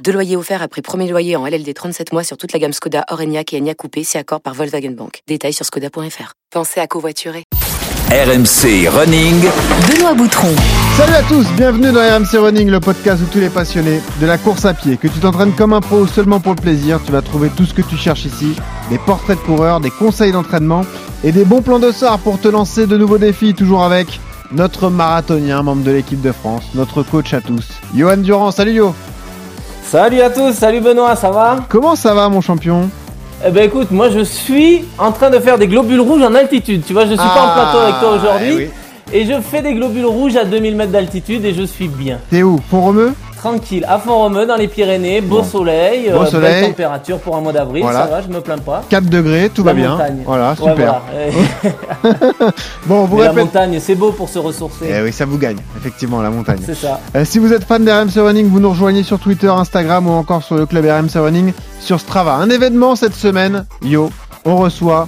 Deux loyers offerts après premier loyer en LLD 37 mois sur toute la gamme Skoda, Orenia et Enya Coupé, si accord par Volkswagen Bank. Détails sur skoda.fr. Pensez à covoiturer. RMC Running. Benoît Boutron. Salut à tous, bienvenue dans RMC Running, le podcast où tous les passionnés de la course à pied, que tu t'entraînes comme un pro ou seulement pour le plaisir, tu vas trouver tout ce que tu cherches ici, des portraits de coureurs, des conseils d'entraînement et des bons plans de sort pour te lancer de nouveaux défis, toujours avec notre marathonien, membre de l'équipe de France, notre coach à tous, Johan Durand. Salut Yo Salut à tous, salut Benoît, ça va Comment ça va mon champion Eh ben écoute, moi je suis en train de faire des globules rouges en altitude. Tu vois, je suis pas en Ah, plateau avec toi aujourd'hui. eh oui. Et je fais des globules rouges à 2000 mètres d'altitude et je suis bien. T'es où Pont-Romeu? Tranquille, à Font-Romeu dans les Pyrénées, beau Bon. soleil, Beau euh, soleil. belle température pour un mois d'avril, Voilà. ça va, je me plains pas. 4 degrés, tout La va bien. Ouais, voilà. Bon, vous la montagne, c'est beau pour se ressourcer. Eh oui, ça vous gagne, effectivement, la montagne. C'est ça. Euh, si vous êtes fan d'RMC Running, vous nous rejoignez sur Twitter, Instagram ou encore sur le club RMC Running sur Strava. Un événement cette semaine, yo, on reçoit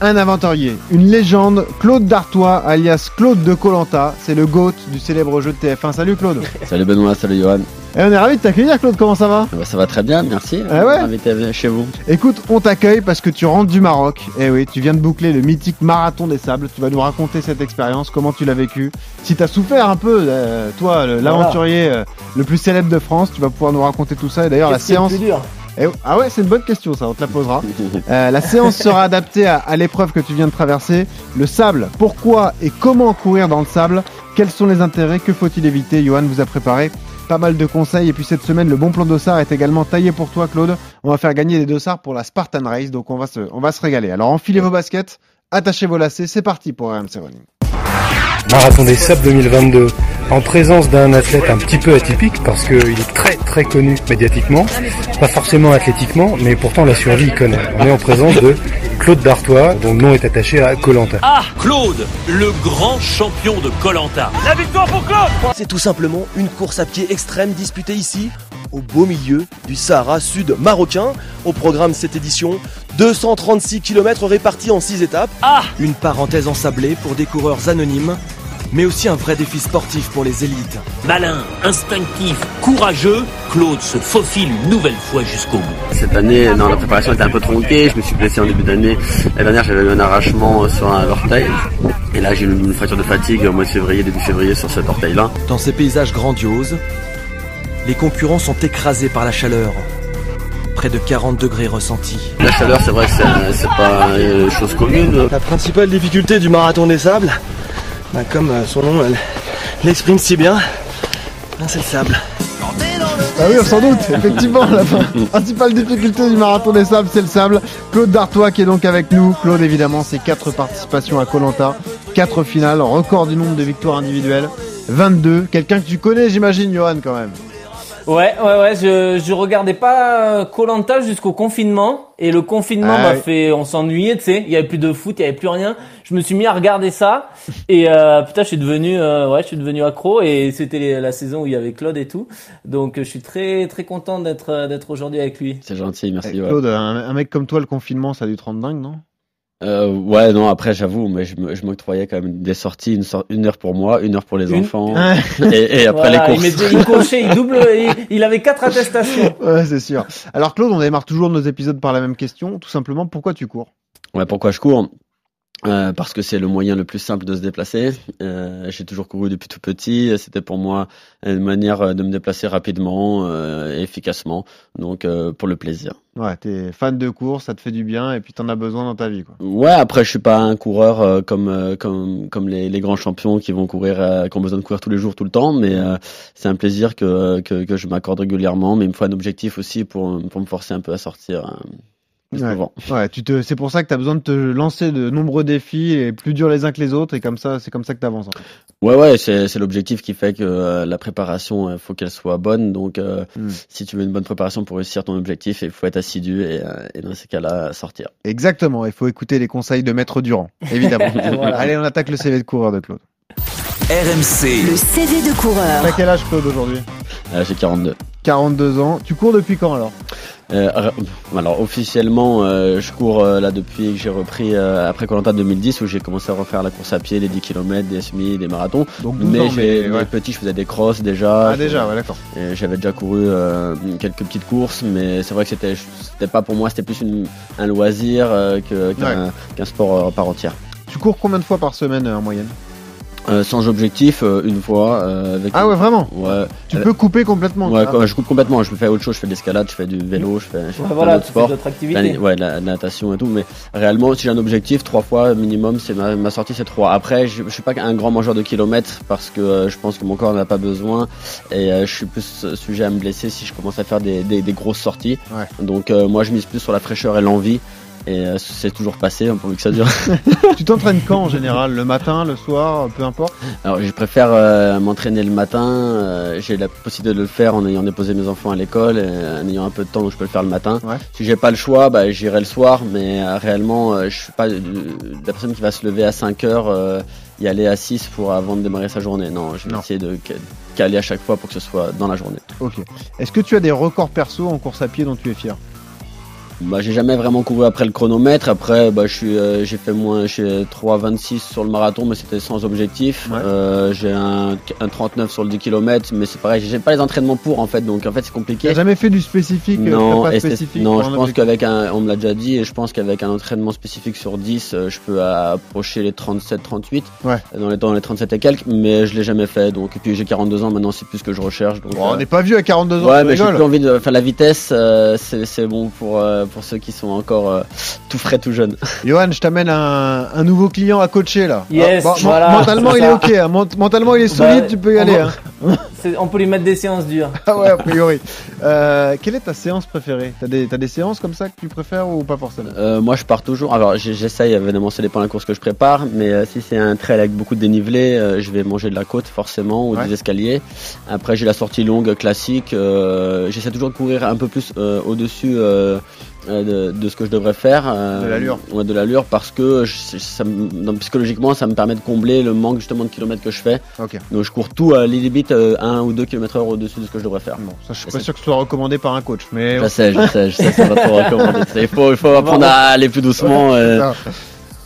un aventurier, une légende, Claude Dartois, alias Claude de Colanta. C'est le GOAT du célèbre jeu de TF1. Salut Claude. Salut Benoît, salut Johan. Et on est ravis de t'accueillir Claude, comment ça va? Ah bah, ça va très bien, merci. Ah ouais Invité à venir chez vous. Écoute, on t'accueille parce que tu rentres du Maroc. Eh oui, tu viens de boucler le mythique marathon des sables. Tu vas nous raconter cette expérience, comment tu l'as vécu. Si t'as souffert un peu, euh, toi, l'aventurier euh, le plus célèbre de France, tu vas pouvoir nous raconter tout ça. Et d'ailleurs, la séance. plus dur? Eh, ah ouais, c'est une bonne question ça, on te la posera. Euh, la séance sera adaptée à, à l'épreuve que tu viens de traverser. Le sable, pourquoi et comment courir dans le sable? Quels sont les intérêts? Que faut-il éviter? Johan vous a préparé pas mal de conseils. Et puis cette semaine, le bon plan d'Ossard est également taillé pour toi, Claude. On va faire gagner des dossards pour la Spartan Race, donc on va se, on va se régaler. Alors enfilez vos baskets, attachez vos lacets, c'est parti pour RMC Running. Marathon des Sables 2022, en présence d'un athlète un petit peu atypique parce qu'il est très très connu médiatiquement, pas forcément athlétiquement, mais pourtant la survie il connaît. On est en présence de Claude Dartois, dont le nom est attaché à Colanta. Ah, Claude, le grand champion de Colanta. La victoire pour Claude C'est tout simplement une course à pied extrême disputée ici, au beau milieu du Sahara sud marocain. Au programme cette édition, 236 km répartis en 6 étapes. Ah Une parenthèse ensablée pour des coureurs anonymes, mais aussi un vrai défi sportif pour les élites. Malin, instinctif, courageux, Claude se faufile une nouvelle fois jusqu'au bout. Cette année, non, la préparation était un peu tronquée. Je me suis blessé en début d'année. L'année dernière, j'avais eu un arrachement euh, sur un orteil. Et là, j'ai eu une fracture de fatigue au mois de février, début février, sur cet orteil-là. Dans ces paysages grandioses, les concurrents sont écrasés par la chaleur. Près de 40 degrés ressentis. La chaleur, c'est vrai que c'est- pas une chose commune. La principale difficulté du marathon des sables, bah, comme euh, son nom euh, l'exprime si bien, ben, c'est le sable. Ah oui, sans doute, effectivement, la principale difficulté du marathon des sables, c'est le sable. Claude Dartois qui est donc avec nous. Claude, évidemment, c'est 4 participations à Colanta, 4 finales, record du nombre de victoires individuelles, 22. Quelqu'un que tu connais, j'imagine, Johan, quand même. Ouais, ouais, ouais, je, je regardais pas Colanta jusqu'au confinement. Et le confinement Ah m'a oui. fait, on s'ennuyait, tu sais. Il y avait plus de foot, il y avait plus rien. Je me suis mis à regarder ça. Et euh, putain, je suis devenu, euh, ouais, je suis devenu accro. Et c'était la saison où il y avait Claude et tout. Donc, je suis très, très content d'être, euh, d'être aujourd'hui avec lui. C'est gentil, merci. Eh, ouais. Claude, un, un mec comme toi, le confinement, ça a dû te rendre dingue, non? Euh, ouais, non, après, j'avoue, mais je m'octroyais quand même des sorties, une, heure pour moi, une heure pour les Une- enfants. Ouais, Et, et après Voilà, les il, courses. mettait, il cochait, il double, il, il avait quatre attestations. ouais, c'est sûr. Alors, Claude, on démarre toujours nos épisodes par la même question. Tout simplement, pourquoi tu cours? Ouais, pourquoi je cours? Euh, Parce que c'est le moyen le plus simple de se déplacer. Euh, J'ai toujours couru depuis tout petit. C'était pour moi une manière de me déplacer rapidement euh, et efficacement. Donc euh, pour le plaisir. Ouais, t'es fan de course, ça te fait du bien et puis t'en as besoin dans ta vie, quoi. Ouais, après je suis pas un coureur euh, comme euh, comme comme les, les grands champions qui vont courir, euh, qui ont besoin de courir tous les jours, tout le temps. Mais euh, c'est un plaisir que que, que je m'accorde régulièrement. Mais il me faut un objectif aussi pour pour me forcer un peu à sortir. euh, Ouais. Ouais, tu te, c'est pour ça que tu as besoin de te lancer de nombreux défis et plus durs les uns que les autres et comme ça, c'est comme ça que tu avances. Ouais, ouais, c'est c'est l'objectif qui fait que euh, la préparation, il faut qu'elle soit bonne. Donc, euh, Hmm. si tu veux une bonne préparation pour réussir ton objectif, il faut être assidu et, euh, et dans ces cas-là, sortir. Exactement, il faut écouter les conseils de Maître Durand, évidemment. Voilà. Allez, on attaque le CV de coureur de Claude. RMC, Le CV de coureur. T'as quel âge Claude aujourd'hui? Euh, J'ai 42. 42 ans. Tu cours depuis quand alors? Euh, alors officiellement, euh, je cours euh, là depuis que j'ai repris euh, après Colanta 2010 où j'ai commencé à refaire la course à pied, les 10 km, des semi, des marathons. Donc 12 Mais, ans, j'ai- mais ouais. petit, je faisais des crosses déjà. Ah déjà, ouais, d'accord. J'avais déjà couru euh, quelques petites courses, mais c'est vrai que c'était c'était pas pour moi, c'était plus une, un loisir euh, qu'un sport euh, par entière. Tu cours combien de fois par semaine euh, en moyenne? Euh, sans objectif, euh, une fois. euh, avec Ah ouais, vraiment Ouais. Tu Euh, peux couper complètement. Ouais, quand je coupe complètement. Je fais autre chose. Je fais de l'escalade, je fais du vélo, je fais, je fais Ouais, voilà, d'autres activités. Ouais, la, la natation et tout. Mais réellement, si j'ai un objectif, trois fois minimum, c'est ma, ma sortie, c'est trois. Après, je, je suis pas un grand mangeur de kilomètres parce que euh, je pense que mon corps n'en a pas besoin et euh, je suis plus euh, sujet à me blesser si je commence à faire des, des, des grosses sorties. Ouais. Donc, euh, moi, je mise plus sur la fraîcheur et l'envie. Et euh, c'est toujours passé, hein, pourvu que ça dure. Tu t'entraînes quand en général? Le matin, le soir, peu importe? Alors je préfère euh, m'entraîner le matin. euh, j'ai la possibilité de le faire en ayant déposé mes enfants à l'école, et en ayant un peu de temps où je peux le faire le matin. Ouais. Si j'ai pas le choix, bah, j'irai le soir. Mais réellement, je suis pas la personne qui va se lever à 5 heures, y aller à 6 pour avant de démarrer sa journée. Non, je vais Non. essayer de ca- caler à chaque fois pour que ce soit dans la journée. Ok. Est-ce que tu as des records perso en course à pied dont tu es fier? Bah, j'ai jamais vraiment couru après le chronomètre. Après, bah, je suis, euh, j'ai fait moins, j'ai 3,26 sur le marathon, mais c'était sans objectif. Ouais. Euh, j'ai un, un 39 sur le 10 km, mais c'est pareil, j'ai pas les entraînements pour en fait, donc en fait c'est compliqué. n'as jamais fait du spécifique euh, Non, c'est- spécifique non, je pense qu'avec un, on me l'a déjà dit, et je pense qu'avec un entraînement spécifique sur 10, euh, je peux approcher les 37, 38, Ouais. dans les, dans les 37 et quelques, mais je l'ai jamais fait. Donc, et puis j'ai 42 ans maintenant, c'est plus ce que je recherche. Donc, Bon, on euh, n'est pas vieux à 42 ans, Ouais, mais j'ai plus envie de faire la vitesse. euh, c'est c'est bon pour euh, pour ceux qui sont encore euh, tout frais, tout jeunes. Johan, je t'amène un, un nouveau client à coacher là. Yes, Ah, voilà, mentalement, il est ok. hein. Ment- Mentalement, il est solide, Bah, tu peux y on aller. hein. On peut lui mettre des séances dures. Ah ouais, a priori. Euh, quelle est ta séance préférée? T'as des, des séances comme ça que tu préfères ou pas forcément? Euh, moi, je pars toujours. Alors, j'essaye évidemment, ça dépend de la course que je prépare, mais euh, si c'est un trail avec beaucoup de dénivelé, euh, je vais manger de la côte forcément ou Ouais. des escaliers. Après, j'ai la sortie longue classique. euh, J'essaie toujours de courir un peu plus euh, au-dessus. Euh, euh, de, de ce que je devrais faire euh, De l'allure. ouais, de l'allure parce que je- ça me- donc, psychologiquement ça me permet de combler le manque justement de kilomètres que je fais Ok. donc je cours tout à limite euh, 1 ou 2 km heure au-dessus de ce que je devrais faire Bon, ça, je suis pas sûr que ce soit recommandé par un coach, mais. je sais je sais je sais c'est pas trop recommandé il faut, il faut apprendre à aller plus doucement euh, Ah.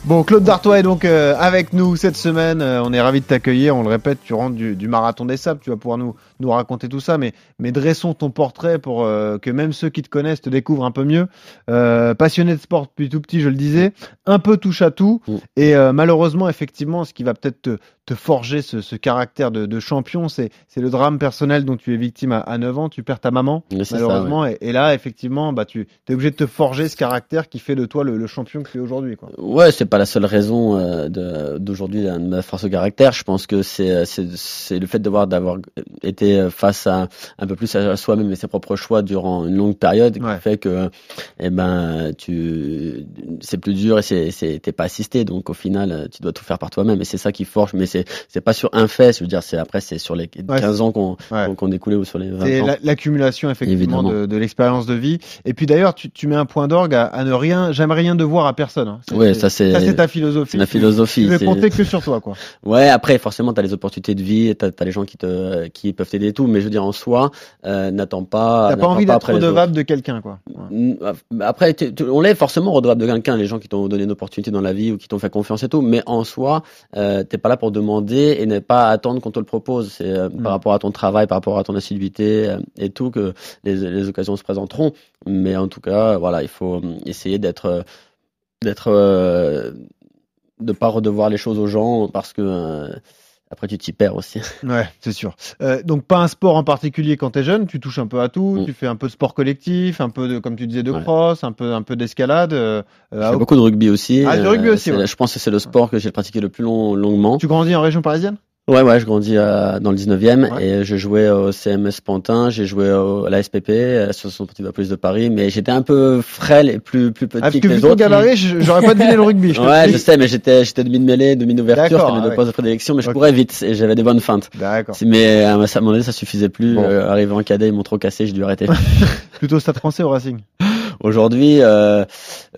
Bon, Claude Dartois est donc euh, avec nous cette semaine. Euh, on est ravi de t'accueillir. On le répète, tu rentres du, du marathon des sables. Tu vas pouvoir nous, nous raconter tout ça. Mais, mais dressons ton portrait pour euh, que même ceux qui te connaissent te découvrent un peu mieux. Euh, passionné de sport depuis tout petit, je le disais. Un peu touche à tout. Mm. Et euh, malheureusement, effectivement, ce qui va peut-être te, te forger ce, ce caractère de, de champion, c'est le drame personnel dont tu es victime à, à 9 ans. Tu perds ta maman, ça, malheureusement. et, et là, effectivement, bah, tu es obligé de te forger ce caractère qui fait de toi le, le champion que tu es aujourd'hui. Ouais, c'est pas la seule raison euh, de- d'aujourd'hui de ma force de caractère. Je pense que c'est le fait d'avoir d'avoir été face à un peu plus à soi-même et ses propres choix durant une longue période Ouais. qui fait que eh ben tu c'est plus dur et c'est t'es pas assisté donc au final tu dois tout faire par toi-même et c'est ça qui forge mais c'est c'est pas sur un fait, je veux dire c'est après c'est sur les 15 ans qu'on Ouais. qu'on découlé ou sur les 20 C'est ans. la- l'accumulation effectivement Évidemment. de, de l'expérience de vie. Et puis d'ailleurs, tu, tu mets un point d'orgue à, à ne rien, jamais rien devoir à personne. hein. Ouais, ça c'est ça, c'est ta philosophie. philosophie. Tu veux c'est- compter que sur toi, quoi. Ouais, après, forcément, tu as les opportunités de vie, tu as, les gens qui, te, qui peuvent t'aider et tout, mais je veux dire, en soi, euh, n'attends pas. T'as pas envie d'être redevable de quelqu'un, quoi. Ouais. Mm, Après, on l'est forcément redevable de quelqu'un, les gens qui t'ont donné une opportunité dans la vie ou qui t'ont fait confiance et tout, mais en soi, euh, t'es pas là pour demander et n'est pas à attendre qu'on te le propose. C'est euh, Mm. par rapport à ton travail, par rapport à ton assiduité euh, et tout que les, les occasions se présenteront. Mais en tout cas, voilà, il faut euh, essayer d'être, euh, d'être, euh, de pas redevoir les choses aux gens parce que euh, après tu t'y perds aussi. Ouais, c'est sûr. Euh, donc pas un sport en particulier quand t'es jeune, tu touches un peu à tout, Mm. tu fais un peu de sport collectif, un peu de, comme tu disais, de Ouais. cross, un peu, un peu d'escalade. euh, euh, à- beaucoup de rugby aussi. Ah, du rugby aussi, ouais. Je pense que c'est le sport que j'ai pratiqué le plus long, longuement. Tu grandis en région parisienne? Ouais, ouais, je grandis euh, dans le 19e Ouais. et je jouais au CMS Pantin, j'ai joué au, à la SPP, à l'Association Sportive de la Police de Paris, mais j'étais un peu frêle et plus, plus petit Ah, parce que, que les vu autres. gabarit, j'aurais pas deviné le rugby. Je Ouais, je sais, mais j'étais, j'étais demi de mêlée, demi d'ouverture, D'accord, c'était mes deux postes de prédilection, mais je Ok. courais vite et j'avais des bonnes feintes. D'accord. Mais à un à un moment donné, ça suffisait plus. Bon. Euh, arrivé en cadet, ils m'ont trop cassé, j'ai dû arrêter. Plutôt Stade français au Racing? Aujourd'hui, euh,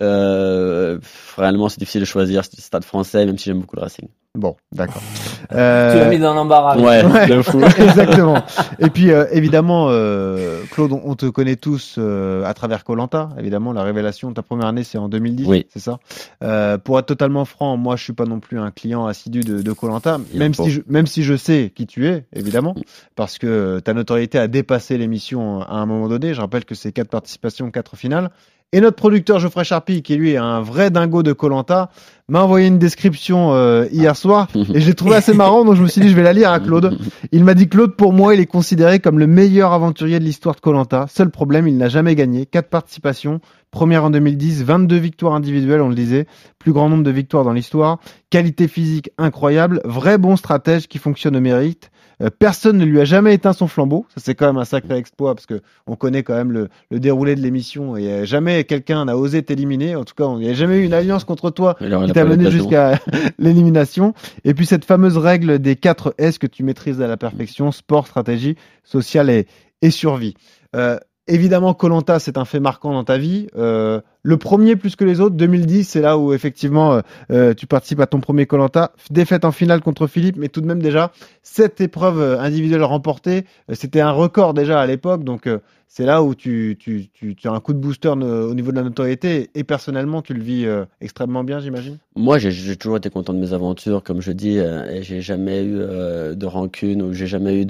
euh, réellement, c'est difficile de choisir stade français, même si j'aime beaucoup le Racing. Bon, d'accord. Tu Euh, l'as mis dans l'embarras. Ouais, Ouais. de fou. Exactement. Et puis euh, évidemment, euh, Claude, on- on te connaît tous euh, à travers Colanta. Évidemment, la révélation de ta première année, c'est en 2010, Oui. c'est ça? Euh, pour être totalement franc, moi, je suis pas non plus un client assidu de, Colanta, même si je, même si je sais qui tu es, évidemment, parce que ta notoriété a dépassé l'émission à un moment donné. Je rappelle que c'est quatre participations, quatre finales. Et notre producteur Geoffrey Charpie, qui lui est un vrai dingo de Colanta, m'a envoyé une description euh, hier soir et je l'ai trouvé assez marrant, donc je me suis dit je vais la lire à Claude. Il m'a dit Claude, pour moi, il est considéré comme le meilleur aventurier de l'histoire de Colanta. Seul problème, il n'a jamais gagné. Quatre participations. Première en 2010, 22 victoires individuelles, on le disait. Plus grand nombre de victoires dans l'histoire. Qualité physique incroyable. Vrai bon stratège qui fonctionne au mérite. Euh, personne ne lui a jamais éteint son flambeau. Ça, c'est quand même un sacré exploit parce que on connaît quand même le, le déroulé de l'émission et euh, jamais quelqu'un n'a osé t'éliminer. En tout cas, il n'y a jamais eu une alliance contre toi qui t'a mené jusqu'à l'élimination. Et puis cette fameuse règle des 4 S que tu maîtrises à la perfection, sport, stratégie, social et, et survie. Euh, évidemment, Colanta, c'est un fait marquant dans ta vie. Euh, le premier plus que les autres, 2010, c'est là où effectivement euh, euh, tu participes à ton premier Colanta. Défaite en finale contre Philippe, mais tout de même déjà, sept épreuves euh, individuelles remportées. Euh, C'était un record déjà à l'époque, donc c'est là où tu, tu, tu, tu as un coup de booster no- au niveau de la notoriété. Et personnellement, tu le vis euh, extrêmement bien, j'imagine? Moi, j'ai- toujours été content de mes aventures, comme je dis, euh, et j'ai jamais eu euh, de rancune ou j'ai jamais eu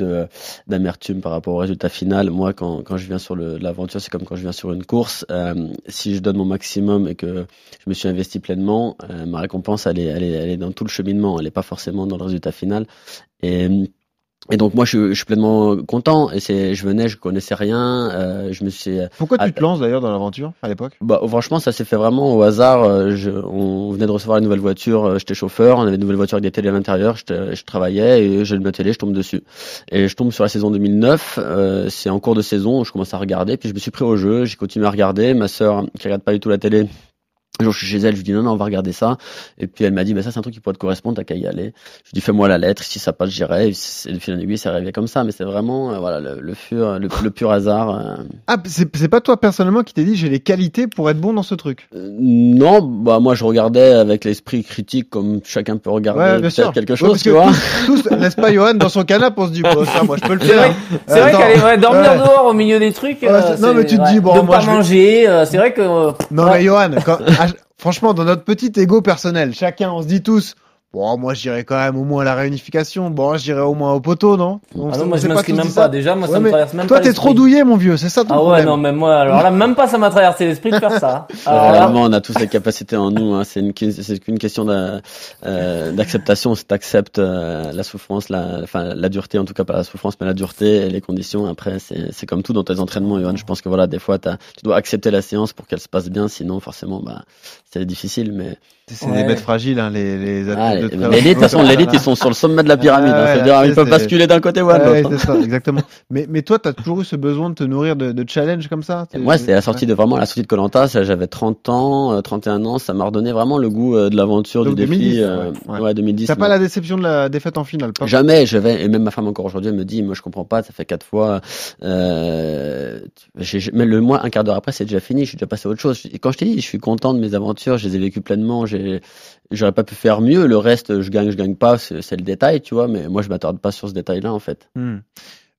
d'amertume par rapport au résultat final. Moi, quand, quand je viens sur l'aventure, c'est comme quand je viens sur une course. Euh, si je donne mon maximum et que je me suis investi pleinement, euh, ma récompense, elle est, elle est, elle est dans tout le cheminement. Elle est pas forcément dans le résultat final. Et et donc moi je, suis- je suis pleinement content et c'est je venais je connaissais rien euh, je me suis Pourquoi tu Ah, te lances d'ailleurs dans l'aventure à l'époque? Bah, franchement, ça s'est fait vraiment au hasard. Euh, Je, on venait de recevoir une nouvelle voiture. euh, J'étais chauffeur. On avait une nouvelle voiture avec des télés à l'intérieur. Je travaillais et j'ai ma télé. Je tombe dessus. Et je tombe sur la saison 2009. euh, c'est en cours de saison. Je commence à regarder. Puis je me suis pris au jeu. J'ai continué à regarder. Ma sœur, qui regarde pas du tout la télé. Je suis chez elle, je lui dis non, non, on va regarder ça. Et puis elle m'a dit, bah, ça, c'est un truc qui pourrait te correspondre, t'as qu'à y aller. Je lui dis, fais-moi la lettre, si ça passe, j'irai. Et de fil en aiguille, c'est arrivé comme ça. Mais c'est vraiment, euh, voilà, le, le, pur, le, le pur hasard. euh, Ah, c'est c'est pas toi personnellement qui t'es dit j'ai les qualités pour être bon dans ce truc? Euh, non, bah moi je regardais avec l'esprit critique comme chacun peut regarder Ouais, quelque Ouais, chose, parce tu que vois. Tous, tous n'est-ce pas, Johan, dans son canapé, on se dit, bon, ça, moi, je peux le C'est faire. vrai, c'est vrai qu'elle ouais, dormir Ouais. dehors au milieu des trucs. Ouais, euh, non, c'est- mais tu te ouais. dis, bon, de moi, pas je vais- manger, euh, c'est vrai que. Non, ouais. mais Johan, quand- franchement, dans notre petit ego personnel, chacun, on se dit tous, bon, moi, j'irai quand même au moins à la réunification. Bon, j'irai au moins au poteau, non? On Ah non, on moi je m'inscris même pas. Déjà, moi Ouais, ça me traverse même Toi, pas. t'es l'esprit. trop douillé, mon vieux, c'est ça ton Ah ouais, problème. non, mais moi, alors là, même pas ça m'a traversé l'esprit de faire ça. Alors là, Réellement, on a tous les capacités en nous. Hein. C'est une, c'est qu'une question euh, d'acceptation. Si t'acceptes euh, la souffrance, la, enfin la dureté, en tout cas pas la souffrance, mais la dureté et les conditions. Après, c'est c'est comme tout dans tes entraînements, Johan. Je pense que voilà, des fois, t'as- tu dois accepter la séance pour qu'elle se passe bien. Sinon, forcément, bah, c'est difficile. Mais C'est Ouais. des bêtes fragiles, hein, les, les athlètes ah, de l'élite, de toute façon, l'élite, ils sont sur le sommet de la pyramide. Ah hein. ouais, C'est-à-dire, ils peuvent basculer d'un côté ou à Ouais, l'autre. hein. c'est ça, exactement. Mais, mais toi, t'as toujours eu ce besoin de te nourrir de, de challenges comme ça moi, c'était la sortie de vraiment la sortie de Colanta. J'avais 30 ans, euh, 31 ans. Ça m'a redonné vraiment le goût euh, de l'aventure, du Donc, défi. 2010, euh, ouais. ouais, 2010. T'as pas la déception de la défaite en finale pas Jamais, je vais, et même ma femme encore aujourd'hui, elle me dit, moi je comprends pas, ça fait quatre fois, euh, mais le mois, un quart d'heure après, c'est déjà fini, je suis déjà passé à autre chose. Et quand je t'ai dit, je suis content de mes aventures, je les ai vécues pleinement, j'aurais pas pu faire mieux, le reste, je gagne, je gagne pas, c'est le détail, tu vois, mais moi je m'attarde pas sur ce détail-là, en fait. Hmm.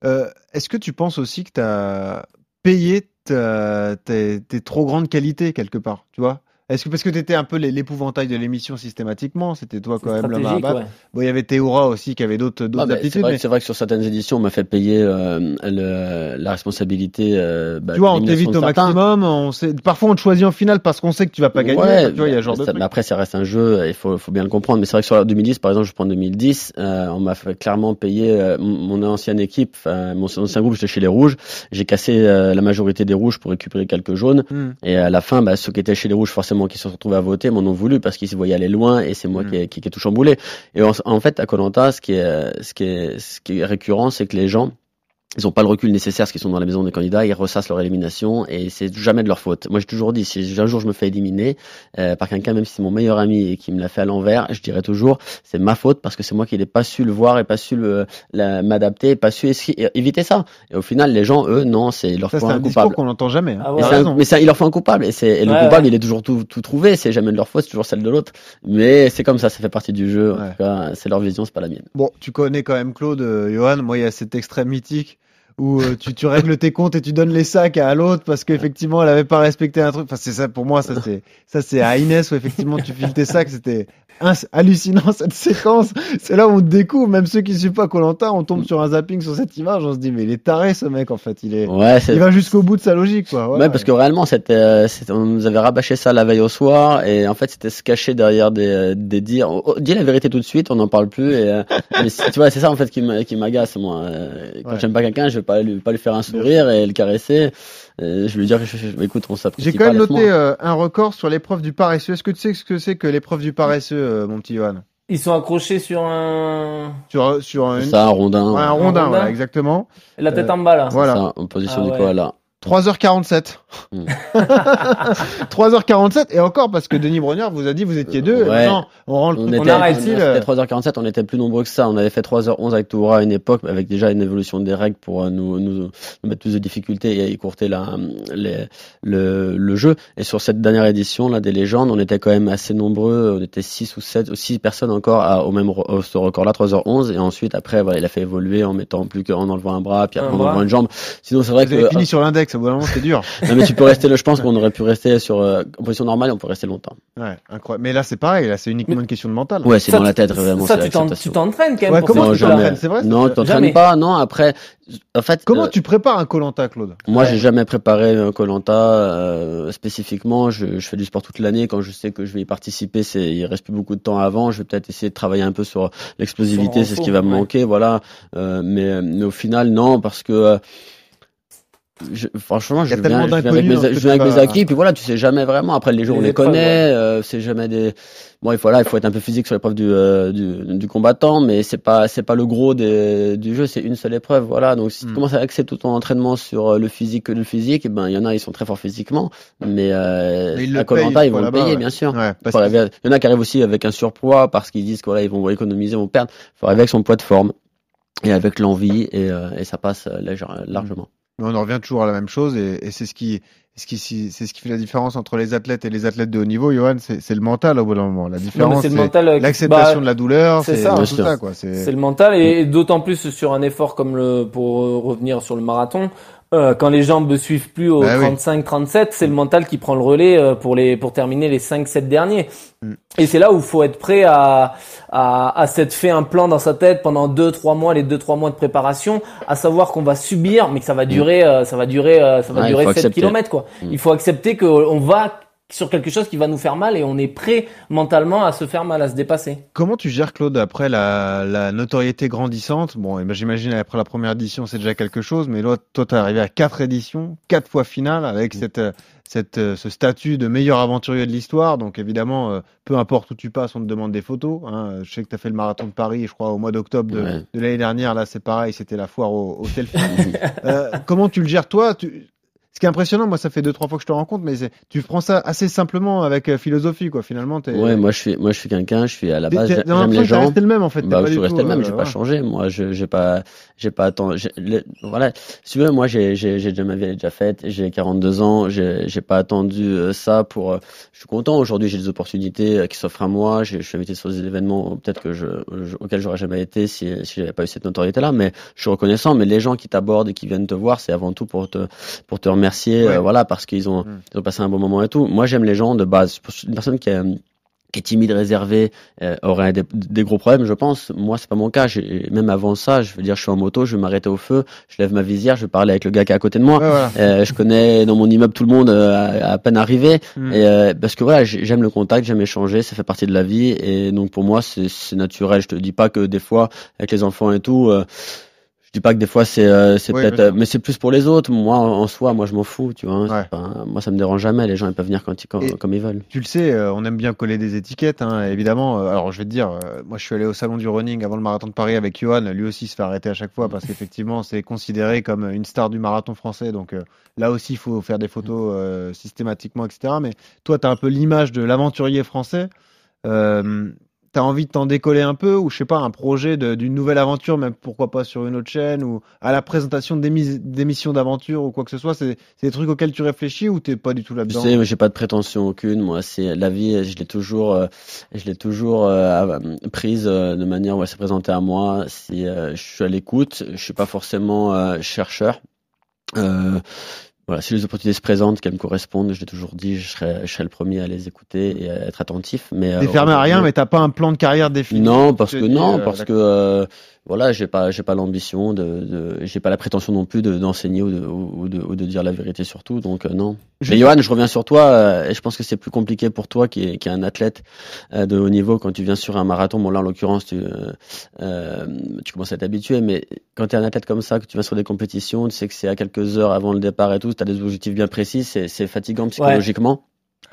Euh, Est-ce que tu penses aussi que tu as payé tes, tes trop grandes qualités quelque part, tu vois? Est-ce que parce que tu étais un peu l'é- l'épouvantail de l'émission systématiquement, c'était toi quand même l'homme à stratégique, abattre. ouais. Bon, il y avait Théora aussi qui avait d'autres Ah, d'autres bah, c'est aptitudes, vrai, mais que- c'est vrai que sur certaines éditions, on m'a fait payer euh, le, la responsabilité. Euh, bah, tu vois, on t'évite au certains. maximum. On sait, parfois, on te choisit en finale parce qu'on sait que tu vas pas gagner. Ouais, tu vois, il y a genre ça- mais après, ça reste un jeu, il faut, faut bien le comprendre. Mais c'est vrai que sur la 2010, par exemple, je prends 2010, euh, on m'a fait clairement payer euh, mon ancienne équipe, mon ancien groupe, j'étais chez les Rouges. J'ai cassé euh, la majorité des Rouges pour récupérer quelques jaunes. Hmm. Et à la fin, bah, ceux qui étaient chez les Rouges, forcément, qui se sont retrouvés à voter m'en ont voulu parce qu'ils se voyaient aller loin et c'est moi Mm. qui, ai- qui, qui ai tout chamboulé. Et en, en fait, à Colanta, ce qui est, ce qui est, ce qui est récurrent, c'est que les gens ils ont pas le recul nécessaire parce qu'ils sont dans la maison des candidats, ils ressassent leur élimination et c'est jamais de leur faute. Moi j'ai toujours dit, si un jour je me fais éliminer euh, par quelqu'un, même si c'est mon meilleur ami et qui me l'a fait à l'envers, je dirais toujours c'est ma faute parce que c'est moi qui n'ai pas su le voir et pas su m'adapter, et pas su éviter ça. Et au final, les gens, eux, non, c'est leur Ça, faut c'est un coupable. qu'on n'entend jamais. hein. Ah Mais, ouais. c'est un- raison. mais ça, il leur faut un coupable et, c'est, et le Ouais, coupable, ouais. il est toujours tout, tout trouvé. C'est jamais de leur faute, c'est toujours celle de l'autre. Mais c'est comme ça, ça fait partie du jeu. En Ouais. tout cas, c'est leur vision, c'est pas la mienne. Bon, tu connais quand même Claude, euh, Johan. Moi, il y a cet extrait mythique où euh, tu, tu règles tes comptes et tu donnes les sacs à l'autre parce qu'effectivement, elle avait pas respecté un truc. Enfin, c'est ça, pour moi, ça, c'est, ça, c'est à Inès où effectivement, tu files tes sacs. C'était hallucinant, cette séquence. C'est là où on découvre, même ceux qui suivent pas Colanta, on tombe sur un zapping sur cette image. On se dit, mais il est taré, ce mec, en fait. Il est, Ouais, il va jusqu'au bout de sa logique, quoi. Voilà. Ouais, parce que réellement, euh, on nous avait rabâché ça la veille au soir, et en fait, c'était se cacher derrière des, euh, des dires. Oh, oh, dis la vérité tout de suite, on n'en parle plus. Et, euh, mais tu vois, c'est ça en fait qui m'a- qui m'agace moi. Euh, Quand Ouais. j'aime pas quelqu'un, je vais pas lui, pas lui faire un sourire et le caresser. Euh, je vais lui dire, je- je- écoute, on s'apprécie J'ai quand même noté euh, un record sur l'épreuve du paresseux. Est-ce que tu sais ce que c'est que l'épreuve du paresseux, euh, mon petit Johan? Ils sont accrochés sur un. Sur, sur un, Ça, un rondin. ouais, un rondin, rondin. voilà, exactement. La tête Euh, en bas là. Voilà. Ça, en position Ah du ouais. koala. 3h47. Hmm. 3h47 et encore parce que Denis Brognard vous a dit vous étiez deux. Ouais. Non, on rend le On était, arrête. C'était 3h47, on était plus nombreux que ça. On avait fait 3h11 avec Toura à une époque, avec déjà une évolution des règles pour euh, nous, nous, nous mettre plus de difficultés et écourter la, les, le, le jeu. Et sur cette dernière édition, là, des légendes, on était quand même assez nombreux. On était 6 ou 7 ou 6 personnes encore à, au même, au- ce record-là, 3h11. Et ensuite, après, voilà, il a fait évoluer en mettant plus qu'en enlevant un bras, puis Un après en enlevant une jambe. Sinon, c'est vrai Vous que, avez fini sur l'index, au bout d'un moment c'est dur. non, mais tu peux rester, là, je pense qu'on aurait pu rester sur, euh, en position normale, on peut rester longtemps. Ouais, incroyable. Mais là c'est pareil, là c'est uniquement une question de mental. Ouais, c'est dans la tête, vraiment. Ça, tu t'entraînes quand même Ouais, pour comment tu t'entraînes C'est vrai Non, tu t'entraînes pas. Non, après, en fait, Comment euh, tu prépares un Colanta, Claude? moi, j'ai jamais préparé un Colanta euh, spécifiquement. Je, je fais du sport toute l'année. Quand je sais que je vais y participer, c'est il reste plus beaucoup de temps avant. Je vais peut-être essayer de travailler un peu sur l'explosivité, c'est ce qui va me manquer, voilà. Euh, mais, mais au final, non, parce que euh, je, franchement, Il je viens, je viens avec mes, je viens avec mes acquis, puis voilà, tu sais jamais vraiment. Après, les jours, on Les connaît. euh, c'est jamais des. Bon, il faut là, il faut être un peu physique sur l'épreuve du, euh, du du combattant, mais c'est pas c'est pas le gros des, du jeu. C'est une seule épreuve, voilà. Donc si Mm. tu commences à axer tout ton entraînement sur euh, le physique que le physique, eh ben il y en a, ils sont très forts physiquement, mais, euh, Mais ils à payent, ils vont le payer, ouais. bien sûr. Ouais, arriver- Il y en a qui arrivent aussi avec un surpoids parce qu'ils disent que voilà, ils vont économiser, vont perdre. Faut arriver avec son poids de forme et avec l'envie et, euh, et ça passe légère- largement. Mais on en revient toujours à la même chose et, et c'est ce qui, ce qui, c'est ce qui fait la différence entre les athlètes et les athlètes de haut niveau, Johan. C'est c'est le mental au bout d'un moment. La différence, c'est le c'est mental. euh, l'acceptation bah, de la douleur, c'est ça, ça. C'est C'est le mental et d'autant plus sur un effort comme le pour revenir sur le marathon. Euh, quand les jambes ne suivent plus au Bah oui. 35-37, c'est le mental qui prend le relais euh, pour les pour terminer les 5-7 derniers. Mm. Et c'est là où il faut être prêt à, à, à s'être fait un plan dans sa tête pendant 2-3 mois, les 2-3 mois de préparation, à savoir qu'on va subir, mais que ça va durer, euh, ça va durer, euh, ça va Ouais, durer faut 7 accepter. km quoi. Mm. Il faut accepter qu'on va sur quelque chose qui va nous faire mal et on est prêt mentalement à se faire mal, à se dépasser. Comment tu gères, Claude, après la, la notoriété grandissante? Bon, eh ben, j'imagine après la première édition, c'est déjà quelque chose, mais là, toi, t'es arrivé à quatre éditions, quatre fois finale, avec cette, euh, cette, ce statut de meilleur aventurier de l'histoire. Donc, évidemment, euh, peu importe où tu passes, on te demande des photos. Hein. Je sais que tu as fait le marathon de Paris, je crois, au mois d'octobre de, Ouais. de l'année dernière. Là, c'est pareil, c'était la foire au, au selfie. Euh, comment tu le gères, toi? Tu... Ce qui est impressionnant, moi, ça fait deux, trois fois que je te rencontre, mais tu prends ça assez simplement avec euh, philosophie, quoi. Finalement, t'es. Ouais, moi je suis, moi je suis quelqu'un, je suis à la base, j'aime les gens. resté le même, en fait. Bah, pas je suis resté le même, euh, j'ai pas changé. Moi, je, j'ai pas, j'ai pas attendu. le- Voilà. Si tu veux, moi, j'ai, j'ai, j'ai déjà ma vie, elle est déjà faite. J'ai 42 ans. J'ai, j'ai pas attendu euh, ça pour. euh, je suis content. Aujourd'hui, j'ai des opportunités qui s'offrent à moi. J'ai- Je suis invité sur des événements peut-être que je, je- auxquels j'aurais jamais été si, si j'avais pas eu cette notoriété-là. Mais je suis reconnaissant. Mais les gens qui t'abordent et qui viennent te voir, c'est avant tout pour te, pour te remercier. Ouais. euh, voilà, parce qu'ils ont, Mm. ils ont passé un bon moment et tout. Moi, j'aime les gens de base. Une personne qui est qui est timide, réservé, euh, aurait des, des gros problèmes, je pense. Moi, c'est pas mon cas. Même avant ça, je veux dire, je suis en moto, je vais m'arrêter au feu, je lève ma visière, je vais parler avec le gars qui est à côté de moi. Voilà. Euh, je connais dans mon immeuble tout le monde euh, à, à peine arrivé. Mm. Et, euh, parce que voilà, j'ai- j'aime le contact, j'aime échanger, ça fait partie de la vie. Et donc pour moi, c'est naturel. Je te dis pas que des fois, avec les enfants et tout, euh, dis pas que des fois c'est euh, Oui, peut-être euh, mais c'est plus pour les autres moi en soi moi je m'en fous tu vois hein, Ouais. c'est pas- moi ça me dérange jamais les gens ils peuvent venir quand ils, quand- comme ils veulent Tu le sais, euh, on aime bien coller des étiquettes, hein, évidemment. Alors, je vais te dire, moi, je suis allé au salon du running avant le marathon de Paris avec Johan. Lui aussi il se fait arrêter à chaque fois parce qu'effectivement, c'est considéré comme une star du marathon français. Donc euh, là aussi, il faut faire des photos euh, systématiquement, etc. Mais toi, tu as un peu l'image de l'aventurier français. Euh, T'as envie de t'en décoller un peu ou je sais pas un projet d'une nouvelle aventure même pourquoi pas sur une autre chaîne ou à la présentation d'émis- d'émissions d'aventure ou quoi que ce soit c'est des trucs auxquels tu réfléchis ou t'es pas du tout Tu là-dedans? sais, moi, j'ai pas de prétention aucune. Moi, c'est la vie. Je l'ai toujours, euh, je l'ai toujours euh, prise euh, de manière où elle s'est présentée à moi. Si je suis à l'écoute, je suis pas forcément chercheur. Euh, voilà, si les opportunités se présentent, qu'elles me correspondent, je l'ai toujours dit, je serai, je serai le premier à les écouter et à être attentif. Mais euh, T'es fermé à rien mais t'as pas un plan de carrière défini non, parce que non, euh, parce que euh, voilà, j'ai pas, j'ai pas l'ambition de, de j'ai pas la prétention non plus de- d'enseigner ou de, ou, de, ou de dire la vérité surtout. Donc euh, non. Je- Mais Johan, je reviens sur toi. euh, et je pense que c'est plus compliqué pour toi qui est, qui est un athlète euh, de haut niveau quand tu viens sur un marathon. Bon là, en l'occurrence, tu, tu commences à t'habituer. Mais quand tu es un athlète comme ça, que tu vas sur des compétitions, tu sais que c'est à quelques heures avant le départ et tout, tu as des objectifs bien précis, c'est c'est fatigant psychologiquement.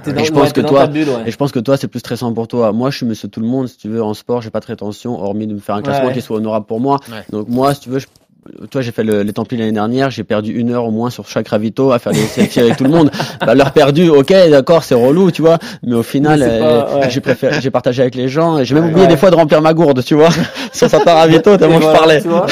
T'es Et je pense que toi- ta bulle, ouais. Et je pense que toi, c'est plus stressant pour toi. Moi, je suis monsieur tout le monde. Si tu veux, en sport, j'ai pas de prétention, hormis de me faire un classement Ouais. qui soit honorable pour moi. Ouais. Donc moi, si tu veux, je- toi, j'ai fait le- les Templiers l'année dernière. J'ai perdu une heure au moins sur chaque ravito à faire des selfies avec tout le monde. Bah, l'heure perdue, ok, d'accord, c'est relou, tu vois. Mais au final, euh, pas- ouais. j'ai préféré, j'ai partagé avec les gens. Et j'ai même Ouais. oublié des fois de remplir ma gourde, tu vois, sur certains ravito tellement je parlais. tu vois.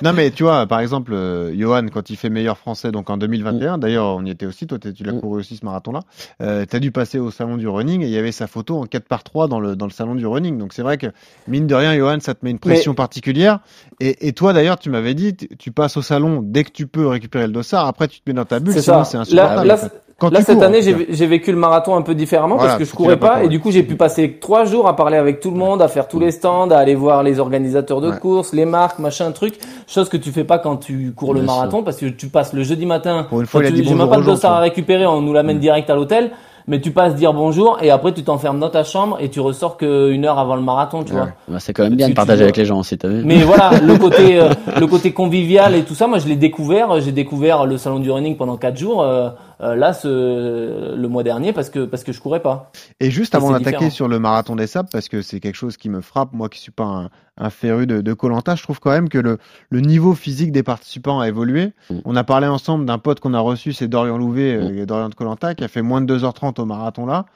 Non mais tu vois, par exemple, euh, Johan, quand il fait meilleur français, donc en 2021, d'ailleurs on y était aussi, toi tu l'as Mm. couru aussi ce marathon-là, euh, t'as dû passer au salon du running et il y avait sa photo en 4 par 3 dans le, dans le salon du running. Donc c'est vrai que, mine de rien, Johan, ça te met une pression particulière. Et, et toi d'ailleurs, tu m'avais dit, tu- tu passes au salon dès que tu peux récupérer le dossard, après tu te mets dans ta bulle, sinon c'est Là, insupportable. là, en fait. Quand Là, tu cette cours, année, j'ai vécu le marathon un peu différemment Voilà, parce que je courais pas pas et du coup, j'ai pu passer trois jours à parler avec tout le monde, à faire tous les stands, à aller voir les organisateurs de Ouais. courses, les marques, machin, truc. Chose que tu fais pas quand tu cours le Bien sûr. marathon parce que tu passes le jeudi matin. Pour une fois, J'ai même pas de dossard à récupérer, on nous l'amène Mm. direct à l'hôtel. Mais tu passes dire bonjour et après tu t'enfermes dans ta chambre et tu ressors qu'une heure avant le marathon, tu Ouais. vois. Bah, c'est quand même bien Tu- de partager avec les gens aussi, t'as vu. Mais voilà, le côté, euh, le côté convivial et tout ça, moi je l'ai découvert. J'ai découvert le salon du running pendant quatre jours. euh, euh, là, ce, le mois dernier, parce que parce que je courais pas. Et juste Et avant d'attaquer sur le marathon des sables, parce que c'est quelque chose qui me frappe, moi qui suis pas un, un féru de, Colanta, je trouve quand même que le, le niveau physique des participants a évolué. Mm. On a parlé ensemble d'un pote qu'on a reçu, c'est Dorian Louvet, euh, Dorian de Colanta, qui a fait moins de 2h30 au marathon là.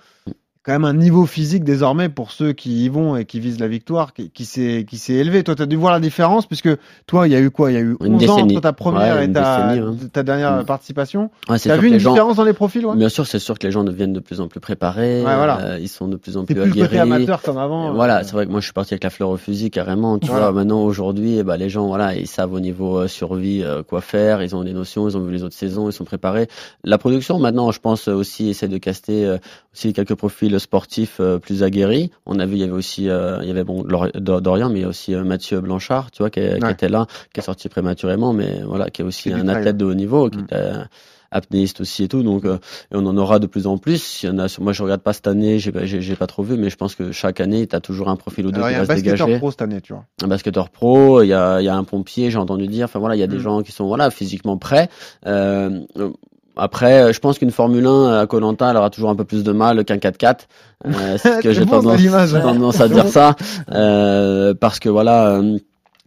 Quand même un niveau physique désormais pour ceux qui y vont et qui visent la victoire, qui, qui s'est qui s'est élevé. Toi, tu as dû voir la différence, puisque toi, il y a eu quoi? Il y a eu 11 Une ans entre ta première Ouais, et ta, hein. ta dernière Mm. participation. Ouais, c'est T'as sûr vu une gens, différence dans les profils ouais? Bien sûr, c'est sûr que les gens deviennent de plus en plus préparés. Ouais, voilà. euh, ils sont de plus en plus plus le côté aguerris. amateur comme avant. Euh, Voilà, c'est vrai que moi je suis parti avec la fleur au fusil carrément. Tu Voilà. vois, maintenant aujourd'hui, eh ben, les gens, voilà, ils savent au niveau euh, survie euh, quoi faire. Ils ont des notions, ils ont vu les autres saisons, ils sont préparés. La production maintenant, je pense aussi essaie de caster euh, aussi quelques profils sportifs euh, plus aguerris. On a vu, il y avait aussi, euh, il y avait bon Dorian, mais il y a aussi euh, Mathieu Blanchard, tu vois, qui, est- qui Ouais. était là, qui est sorti prématurément, mais voilà, qui est aussi C'est du un athlète de haut niveau, qui Mm. était apnéiste aussi et tout. Donc, euh, et on en aura de plus en plus. Il y en a, moi, je regarde pas cette année, j'ai, pas- trop vu, mais je pense que chaque année, tu as toujours un profil ou deux Alors, il y qui a un va se basketteur dégager. pro cette année, tu vois. Un basketteur pro, il y a, y a un pompier, j'ai entendu dire. Enfin voilà, il y a des Mm. gens qui sont voilà physiquement prêts. Euh, après, je pense qu'une Formule 1 à Colanta, elle aura toujours un peu plus de mal qu'un 4x4. Euh, c'est ce que j'ai bon, tendance, tendance à dire ça, euh, parce que voilà. euh,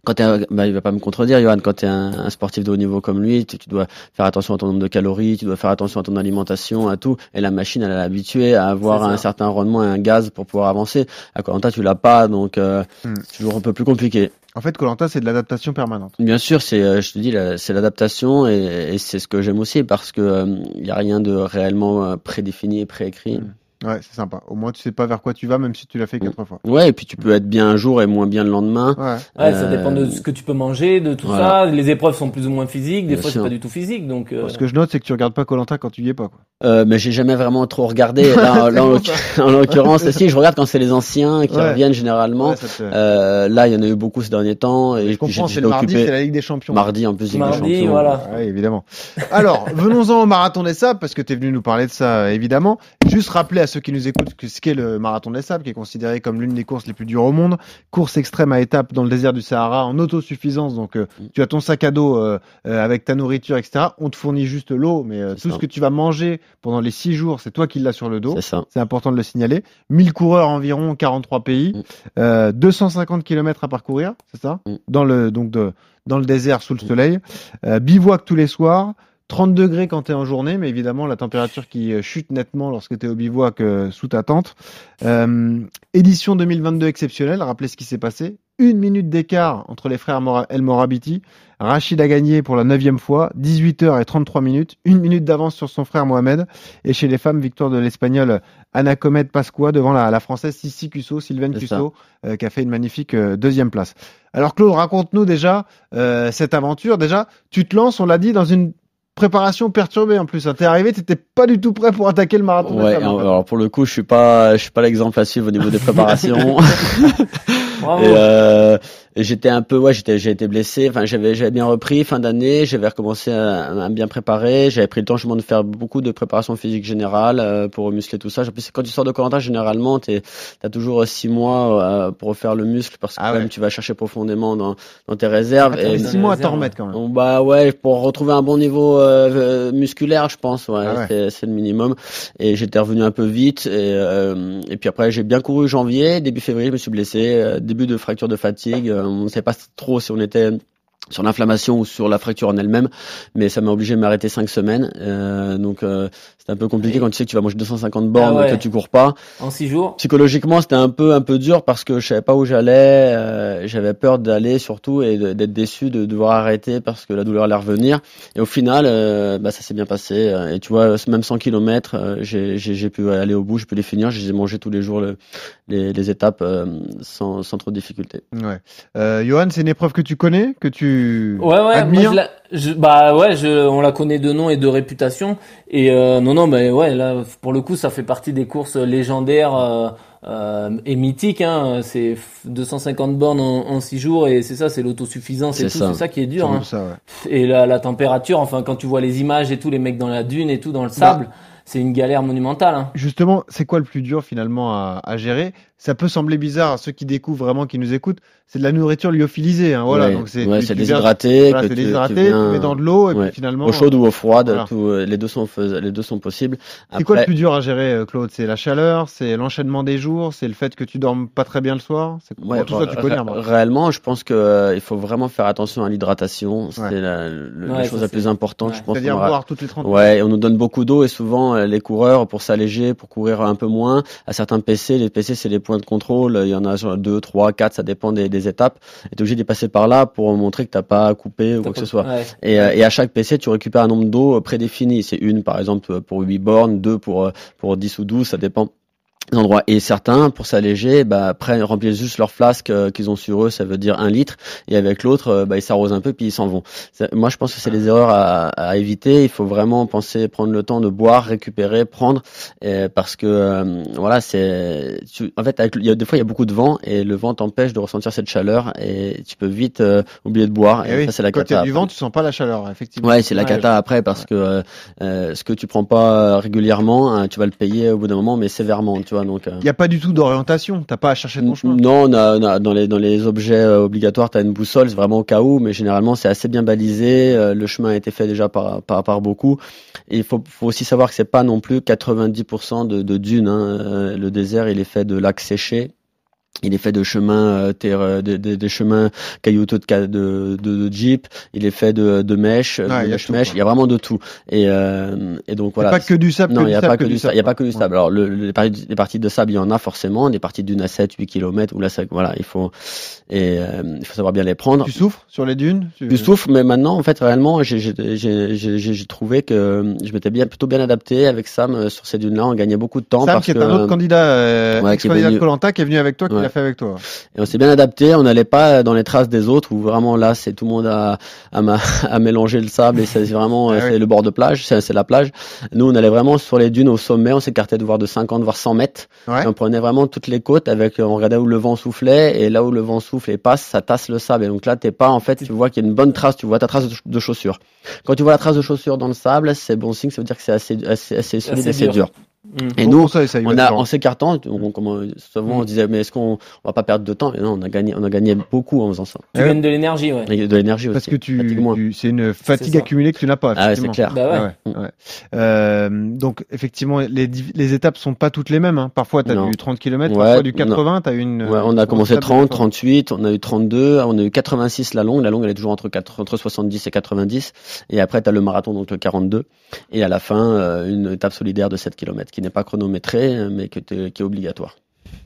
quand t'es, un- bah, il va pas me contredire, Johan. Quand tu es un, un sportif de haut niveau comme lui, tu, tu dois faire attention à ton nombre de calories, tu dois faire attention à ton alimentation, à tout. Et la machine, elle est habituée à avoir un certain rendement et un gaz pour pouvoir avancer. À Colanta, tu l'as pas, donc euh, Hmm. c'est toujours un peu plus compliqué. En fait, Colanta, c'est de l'adaptation permanente. Bien sûr, c'est, euh, je te dis, c'est l'adaptation et, et c'est ce que j'aime aussi parce que il y a rien de réellement euh, prédéfini et préécrit. Mm. Ouais, c'est sympa. Au moins, tu sais pas vers quoi tu vas, même si tu l'as fait quatre fois. Ouais, et puis tu peux être bien un jour et moins bien le lendemain. Ouais. Ouais, ça Euh, dépend de ce que tu peux manger, de tout voilà. ça. Les épreuves sont plus ou moins physiques, des Bien fois c'est pas du tout physique, donc. euh, Ce que je note, c'est que tu regardes pas Colanta quand tu y es pas. Quoi. Euh, mais j'ai jamais vraiment trop regardé. Là, là, en l'occurrence, si je regarde quand c'est les anciens qui Ouais. reviennent généralement. Ouais, ça te- Euh, là, il y en a eu beaucoup ces derniers temps et je comprends, j'ai- c'est le mardi, c'est la Ligue des Champions. mardi en plus Ligue des Mardi, Champions. voilà. Ouais, évidemment. Alors, venons-en au marathon des sables, parce que tu es venu nous parler de ça, évidemment. Juste rappeler à ceux qui nous écoutent ce qu'est le marathon des sables, qui est considéré comme l'une des courses les plus dures au monde. Course extrême à étapes dans le désert du Sahara en autosuffisance. Donc, euh, Mm. tu as ton sac à dos euh, euh, avec ta nourriture, etc. On te fournit juste l'eau, mais tout ça. ce que tu vas manger pendant les six jours, c'est toi qui l'as sur le dos. C'est ça. C'est important de le signaler. 1000 coureurs environ, 43 pays, Mm. euh, 250 km à parcourir, c'est ça? Mm. Dans le donc de dans le désert sous le soleil. Bivouac tous les soirs. 30 degrés quand tu es en journée, mais évidemment la température qui euh, chute nettement lorsque tu es au bivouac euh, sous ta tente. Euh, édition 2022 exceptionnelle, rappelez ce qui s'est passé. Une minute d'écart entre les frères Mora- El Morabiti. Rachid a gagné pour la neuvième fois, 18h33 minutes, une minute d'avance sur son frère Mohamed. Et chez les femmes, victoire de l'Espagnole Anna Comet Pasqua devant la, la Française Sissi Cusso, Sylvaine Cusso, euh, qui a fait une magnifique deuxième place. Alors Claude, raconte-nous déjà cette aventure. Déjà, tu te lances, on l'a dit, dans une préparation perturbée en plus. hein. T'es arrivé, t'étais pas du tout prêt pour attaquer le marathon. Ouais, alors pour le coup, je suis pas, je suis pas l'exemple à suivre au niveau des préparations. Bravo. Et, euh, j'étais un peu, ouais, j'étais, j'ai été blessé. Enfin, j'avais, j'avais bien repris fin d'année. J'avais recommencé à, à me bien préparer. J'avais pris le temps justement de faire beaucoup de préparation physique générale euh, pour muscler tout ça. En plus, quand tu sors de Colanta, généralement, t'es, t'as toujours euh, six mois euh, pour refaire le muscle parce que Ah quand ouais. même, tu vas chercher profondément dans, dans tes réserves. Ah, Et- six mois à t'en remettre quand même. Bah ouais, pour retrouver un bon niveau euh, musculaire, je pense, ouais, Ah ouais. c'est- c'est le minimum. Et j'étais revenu un peu vite. Et, euh, et puis après, j'ai bien couru janvier, début février, je me suis blessé, euh, début de fracture de fatigue. Euh, on ne savait pas trop si on était sur l'inflammation ou sur la fracture en elle-même, mais ça m'a obligé de m'arrêter cinq semaines. Euh, donc euh, c'était un peu compliqué quand tu sais que tu vas manger 250 bornes, Ah ouais. que tu cours pas. En six jours. Psychologiquement, c'était un peu un peu dur parce que je savais pas où j'allais, euh, j'avais peur d'aller surtout et d'être déçu de devoir arrêter parce que la douleur allait revenir. Et au final, euh, bah, ça s'est bien passé. euh, Et tu vois, même 100 km, j'ai j'ai- pu aller au bout, j'ai pu les finir. J'ai mangé tous les jours le- les, les étapes euh, sans, sans trop de difficulté. Ouais. Euh, Johan, c'est une épreuve que tu connais, que tu Ouais, ouais, admires. Je- bah ouais, je, on la connaît de nom et de réputation. Et euh, non, non, mais ouais, là, pour le coup, ça fait partie des courses légendaires euh, euh, et mythiques. Hein. C'est f- 250 bornes en, en 6 jours et c'est ça, c'est l'autosuffisance et tout. C'est ça qui est dur. Hein. ça, ouais. Et la, la température, enfin, quand tu vois les images et tout, les mecs dans la dune et tout, dans le sable, c'est une galère monumentale. Hein. Justement, c'est quoi le plus dur finalement à, à gérer? Ça peut sembler bizarre à ceux qui découvrent vraiment, qui nous écoutent. C'est de la nourriture lyophilisée. Hein, voilà, ouais, donc c'est ouais, déshydraté. Voilà, tu- déshydraté, tu, viens- mets dans de l'eau et ouais. puis finalement. Eau chaude ou eau froide, Voilà. tout, euh, les deux sont fais- les deux sont possibles. C'est quoi le Après- plus dur à gérer, euh, Claude? C'est la chaleur, c'est l'enchaînement des jours, c'est le fait que tu dormes pas très bien le soir? C'est Ouais, bon, tout ça tu connais. ré- hein, réellement, je pense que euh, il faut vraiment faire attention à l'hydratation. C'est Ouais. la, le- la Ouais, chose la plus importante, ouais. je pense. C'est-à-dire aura- boire toutes les 30 Ouais, on nous donne beaucoup d'eau et souvent les coureurs pour s'alléger, pour courir un peu moins, à certains PC, les PC c'est les points de contrôle, il y en a genre 2, 3, 4, ça dépend des, des étapes. Et t'es obligé d'y passer par là pour montrer que t'as pas coupé ou quoi que ce soit. Ouais. Et, euh, et à chaque PC, tu récupères un nombre d'eau prédéfini. C'est une, par exemple, pour 8 bornes, deux pour, euh, pour 10 ou 12, ça dépend endroits. Et certains, pour s'alléger, bah, prennent, remplissent juste leur flasque euh, qu'ils ont sur eux, ça veut dire un litre. Et avec l'autre, euh, bah, ils s'arrosent un peu, puis ils s'en vont. Moi, je pense que c'est les erreurs à, à éviter. Il faut vraiment penser, prendre le temps de boire, récupérer, prendre, euh, parce que euh, voilà, c'est. tu- En fait, avec, il y a, des fois, il y a beaucoup de vent et le vent t'empêche de ressentir cette chaleur et tu peux vite euh, oublier de boire. Eh Et, oui, ça, c'est la cata. du vent, tu sens pas la chaleur, effectivement. Ouais, c'est la cata après parce que euh, euh, ce que tu prends pas régulièrement, hein, tu vas le payer au bout d'un moment, mais sévèrement, tu vois. Donc Il n'y a pas du tout d'orientation. T'as pas à chercher ton chemin. non, on a, on a- dans les dans les objets euh, obligatoires, tu as une boussole, c'est vraiment au cas où, mais généralement c'est assez bien balisé. euh, le chemin a été fait déjà par par, par beaucoup. Et il faut, faut aussi savoir que c'est pas non plus 90% de, de dunes. Hein. Euh, Le désert, il est fait de lacs séchés. Il est fait de chemins, euh, terre- euh, de- de- des chemins caillouteux de, de, de, de jeep. Il est fait de, de mèches, Ouais, de il y a mèches. Il y a vraiment de tout. Et, euh, et donc voilà. pas que du sable. Non, il n'y a pas que du sable. Il y a pas que du sable. Alors, le, le- les, parties, les parties de sable, il y en a forcément. Des parties d'une à 7, 8 km où là, ça, voilà, il faut, et, euh, il faut savoir bien les prendre. Tu souffres sur les dunes? Tu... Tu souffres, mais maintenant, en fait, réellement, j'ai- j'ai j'ai- trouvé que je m'étais bien, plutôt bien adapté avec Sam euh, sur ces dunes-là. On gagnait beaucoup de temps Sam, parce qui est que, un autre candidat, euh, ouais, qui est ex-candidat de Colanta, qui est venu avec toi, Ouais. l'a fait avec toi. et on s'est bien adapté. On n'allait pas dans les traces des autres où vraiment là, c'est tout le monde à, à, ma- à mélanger le sable et c'est vraiment, Ah euh, oui. c'est le bord de plage, c'est c'est la plage. Nous, on allait vraiment sur les dunes au sommet. On s'écartait de voir de 50 voire 100 mètres. Ouais. Et on prenait vraiment toutes les côtes avec, on regardait où le vent soufflait et là où le vent souffle et passe, ça tasse le sable. Et donc là, t'es pas, en fait, tu vois qu'il y a une bonne trace, tu vois ta trace de, de chaussure. Quand tu vois la trace de chaussure dans le sable, c'est bon signe, ça veut dire que c'est assez, assez, assez solide, Assez assez dur. dur. Et Bon nous, ça, on a, en s'écartant, on, comment- souvent on disait, mais est-ce qu'on on va pas perdre de temps? Et non, on a gagné, on a gagné beaucoup en faisant ça. Tu gagnes de l'énergie, ouais. Et de l'énergie aussi. Parce que tu, tu- c'est une fatigue accumulée que tu n'as pas. Ah ouais, c'est clair. Bah ouais. Ouais, ouais. Euh, donc effectivement, les, les étapes sont pas toutes les mêmes. hein. Parfois, tu as Non. du 30 km, Ouais, parfois du non. 80. As une. Ouais, on a une commencé étape de 30, fois. 38, on a eu 32, on a eu 86 la longue. La longue, elle est toujours entre, 4, entre 70 et 90. Et après, tu as le marathon, donc le 42. Et à la fin, euh, une étape solidaire de 7 km qui n'est pas chronométrée, euh, mais que t'es- qui est obligatoire.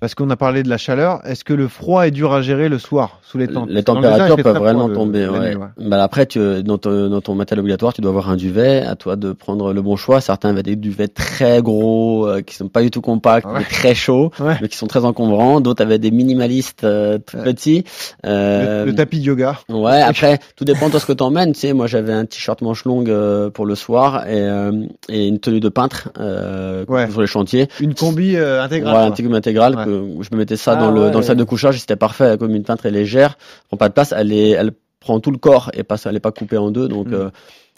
Parce qu'on a parlé de la chaleur. Est-ce que le froid est dur à gérer le soir sous les tentes Les le températures peuvent vraiment tomber. Ouais. ouais. Bah, après, tu, dans, ton, dans ton matériel obligatoire, tu dois avoir un duvet. À toi de prendre le bon choix. Certains avaient des duvets très gros, euh, qui sont pas du tout compacts, Ouais. mais très chauds, Ouais. mais qui sont très encombrants. D'autres avaient des minimalistes euh, tout Ouais. petits. Le, Euh, le tapis de yoga. Ouais, après, tout dépend de ce que t'emmènes. Tu sais, moi, j'avais un t-shirt manche longue euh, pour le soir et, euh, et une tenue de peintre Ouais. sur les chantiers. Une combi intégrale. Voilà, un quoi. Ouais. que je me mettais ça Ah dans le ouais, dans le sac de couchage, c'était parfait. Comme une peintre est légère, prend pas de place, elle est, elle prend tout le corps et pas, elle est pas coupée en deux. Donc Mm. euh,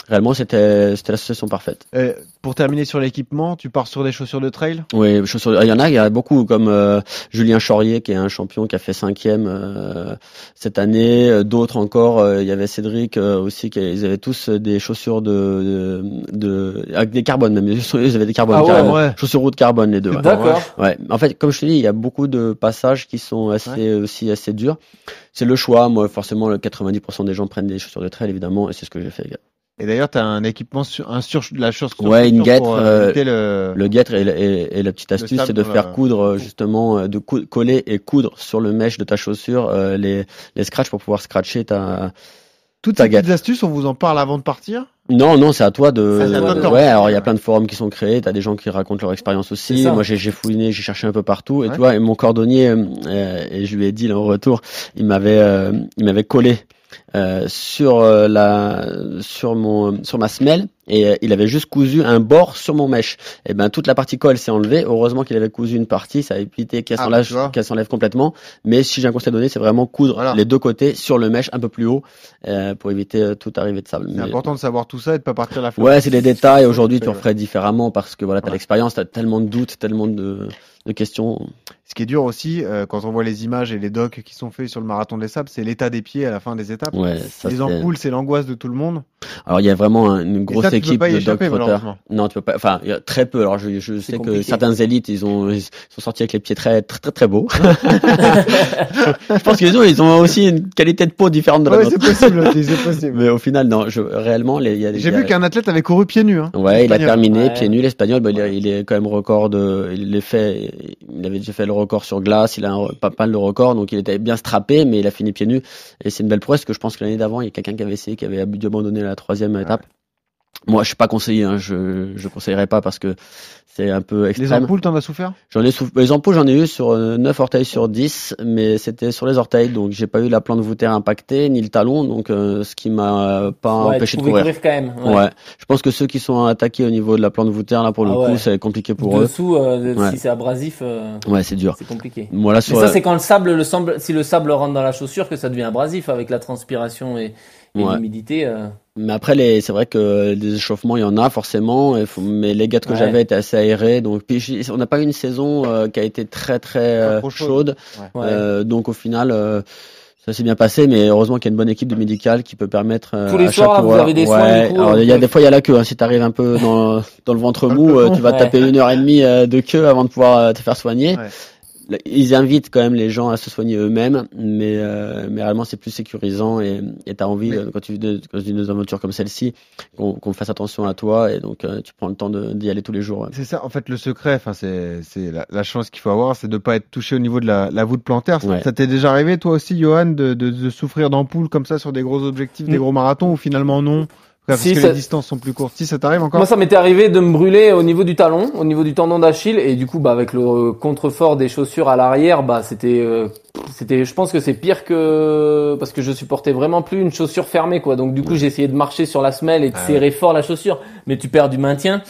réellement, c'était c'était l'association parfaite. Euh, pour terminer sur l'équipement, tu pars sur des chaussures de trail? Oui, chaussures- il y en a, il y a beaucoup comme euh, Julien Chaurier qui est un champion qui a fait cinquième euh, cette année. Euh, D'autres encore, euh, il y avait Cédric euh, aussi qui ils avaient tous des chaussures de, de, de avec des carbones même. Ils avaient des carbones, Ah ouais, carrément. ouais. chaussures route carbone les deux. ouais. D'accord. Ouais, en fait, comme je te dis, il y a beaucoup de passages qui sont assez aussi assez durs. C'est le choix. Moi, forcément, le 90% des gens prennent des chaussures de trail, évidemment, et c'est ce que j'ai fait. Et d'ailleurs, tu as un équipement, sur, un sur, la chaussure Ouais, une guêtre, pour euh, éviter le... Le guêtre et, et- et la petite astuce, c'est de faire la- coudre euh, justement, euh, de cou- coller et coudre sur le mesh de ta chaussure euh, les les scratchs pour pouvoir scratcher ta. Toutes ta ces petites astuces, on vous en parle avant de partir? Non, non, c'est à toi de. À toi ouais, alors il y a plein de forums qui sont créés. T'as des gens qui racontent leur expérience aussi. Moi, j'ai j'ai fouiné, j'ai cherché un peu partout. Et Ouais. tu vois, et mon cordonnier, euh, et je lui ai dit là en retour, il m'avait, euh, il m'avait collé. Euh, sur euh, la sur mon sur ma semelle et euh, il avait juste cousu un bord sur mon mèche et ben toute la partie colle s'est enlevée heureusement qu'il avait cousu une partie ça a évité qu'elle Ah, s'enlève complètement mais si j'ai un conseil à donner c'est vraiment coudre Voilà. les deux côtés sur le mèche un peu plus haut euh, pour éviter toute arrivée de sable C'est important de savoir tout ça et de pas partir la Ouais, c'est des détails. Aujourd'hui, tu en ferais différemment parce que voilà, t'as Ouais. l'expérience, t'as tellement de doutes, tellement de, de questions. Ce qui est dur aussi, euh, quand on voit les images et les docs qui sont faits sur le marathon des sables, c'est l'état des pieds à la fin des étapes. Ouais, ça, les ampoules, c'est l'angoisse de tout le monde. Alors, il y a vraiment un- une grosse ça, équipe de échapper. Non, tu peux pas. Enfin, il y a très peu. Alors, je, je sais que certains élites, ils ont, ils sont sortis avec les pieds très, très, très, très beaux. je pense qu'ils ont, ils ont aussi une qualité de peau différente de la Ouais, nôtre. c'est possible, aussi, c'est possible. Mais au final, non, je, réellement, il y a des. J'ai vu qu'un athlète avait couru pieds nus. Hein, Ouais, il a terminé Ouais. pieds nus l'espagnol. Bah, il, est- il est quand même record de. Il est fait. Il avait déjà fait le record sur glace. Il a un, pas pas le record, donc il était bien strappé, mais il a fini pieds nus. Et c'est une belle prouesse que je pense que l'année d'avant, il y a quelqu'un qui avait essayé, qui avait dû abandonner la troisième étape. Moi, je suis pas conseillé. Hein, je je conseillerais pas parce que c'est un peu Les extrême. ampoules, t'en as souffert? J'en ai souff- les ampoules, j'en ai eu sur euh, 9 orteils sur 10, mais c'était sur les orteils, donc j'ai pas eu la plante voûtaire impactée ni le talon, donc euh, ce qui m'a euh, pas Ouais, empêché tu de courir. courir quand même. Ouais. Je pense que ceux qui sont attaqués au niveau de la plante voûtaire, là, pour le Ah coup, ouais. c'est compliqué pour eux. Dessous, euh, Ouais. si c'est abrasif, euh, Ouais, c'est dur. c'est compliqué. Moi, là, Mais sur ça, c'est quand le sable, le sable, si le sable rentre dans la chaussure, que ça devient abrasif avec la transpiration et, et Ouais. l'humidité. euh. Mais après, les, c'est vrai que des échauffements, il y en a forcément. faut- Mais les gâtes que Ouais. j'avais étaient assez aérés. Donc, puis, j'ai- on n'a pas eu une saison euh, qui a été très très euh, chaude. Ouais. Euh, donc, au final, euh, ça s'est bien passé. Mais heureusement qu'il y a une bonne équipe de médical qui peut permettre euh, Tous les à chaque soirs, vous coureur- avez des soins, Ouais. du coup, Alors, il y a des fois, il y a la queue. hein. Si t'arrives un peu dans, dans le ventre mou, euh, tu vas Ouais. taper une heure et demie euh, de queue avant de pouvoir euh, te faire soigner. Ils invitent quand même les gens à se soigner eux-mêmes, mais euh, mais réellement c'est plus sécurisant et et t'as envie Mais- quand tu vis tu des aventures comme celle-ci qu'on fasse attention à toi et donc euh, tu prends le temps d'y aller tous les jours. ouais. C'est ça, en fait, le secret, enfin, c'est, c'est la, la chance qu'il faut avoir, c'est de pas être touché au niveau de la, la voûte plantaire. Ça- Ouais. Ça t'est déjà arrivé, toi aussi, Johan, de, de, de souffrir d'ampoules comme ça sur des gros objectifs, des Mm. gros marathons, ou finalement non Parce Si, que ça- les distances sont plus courtes. Si ça t'arrive encore Moi, ça m'était arrivé de me brûler au niveau du talon, au niveau du tendon d'Achille, et du coup, bah, avec le contrefort des chaussures à l'arrière, bah, c'était, euh, c'était, je pense que c'est pire que parce que je supportais vraiment plus une chaussure fermée, quoi. Donc, du coup, j'ai essayé de marcher sur la semelle et de Ah serrer fort la chaussure, mais tu perds du maintien.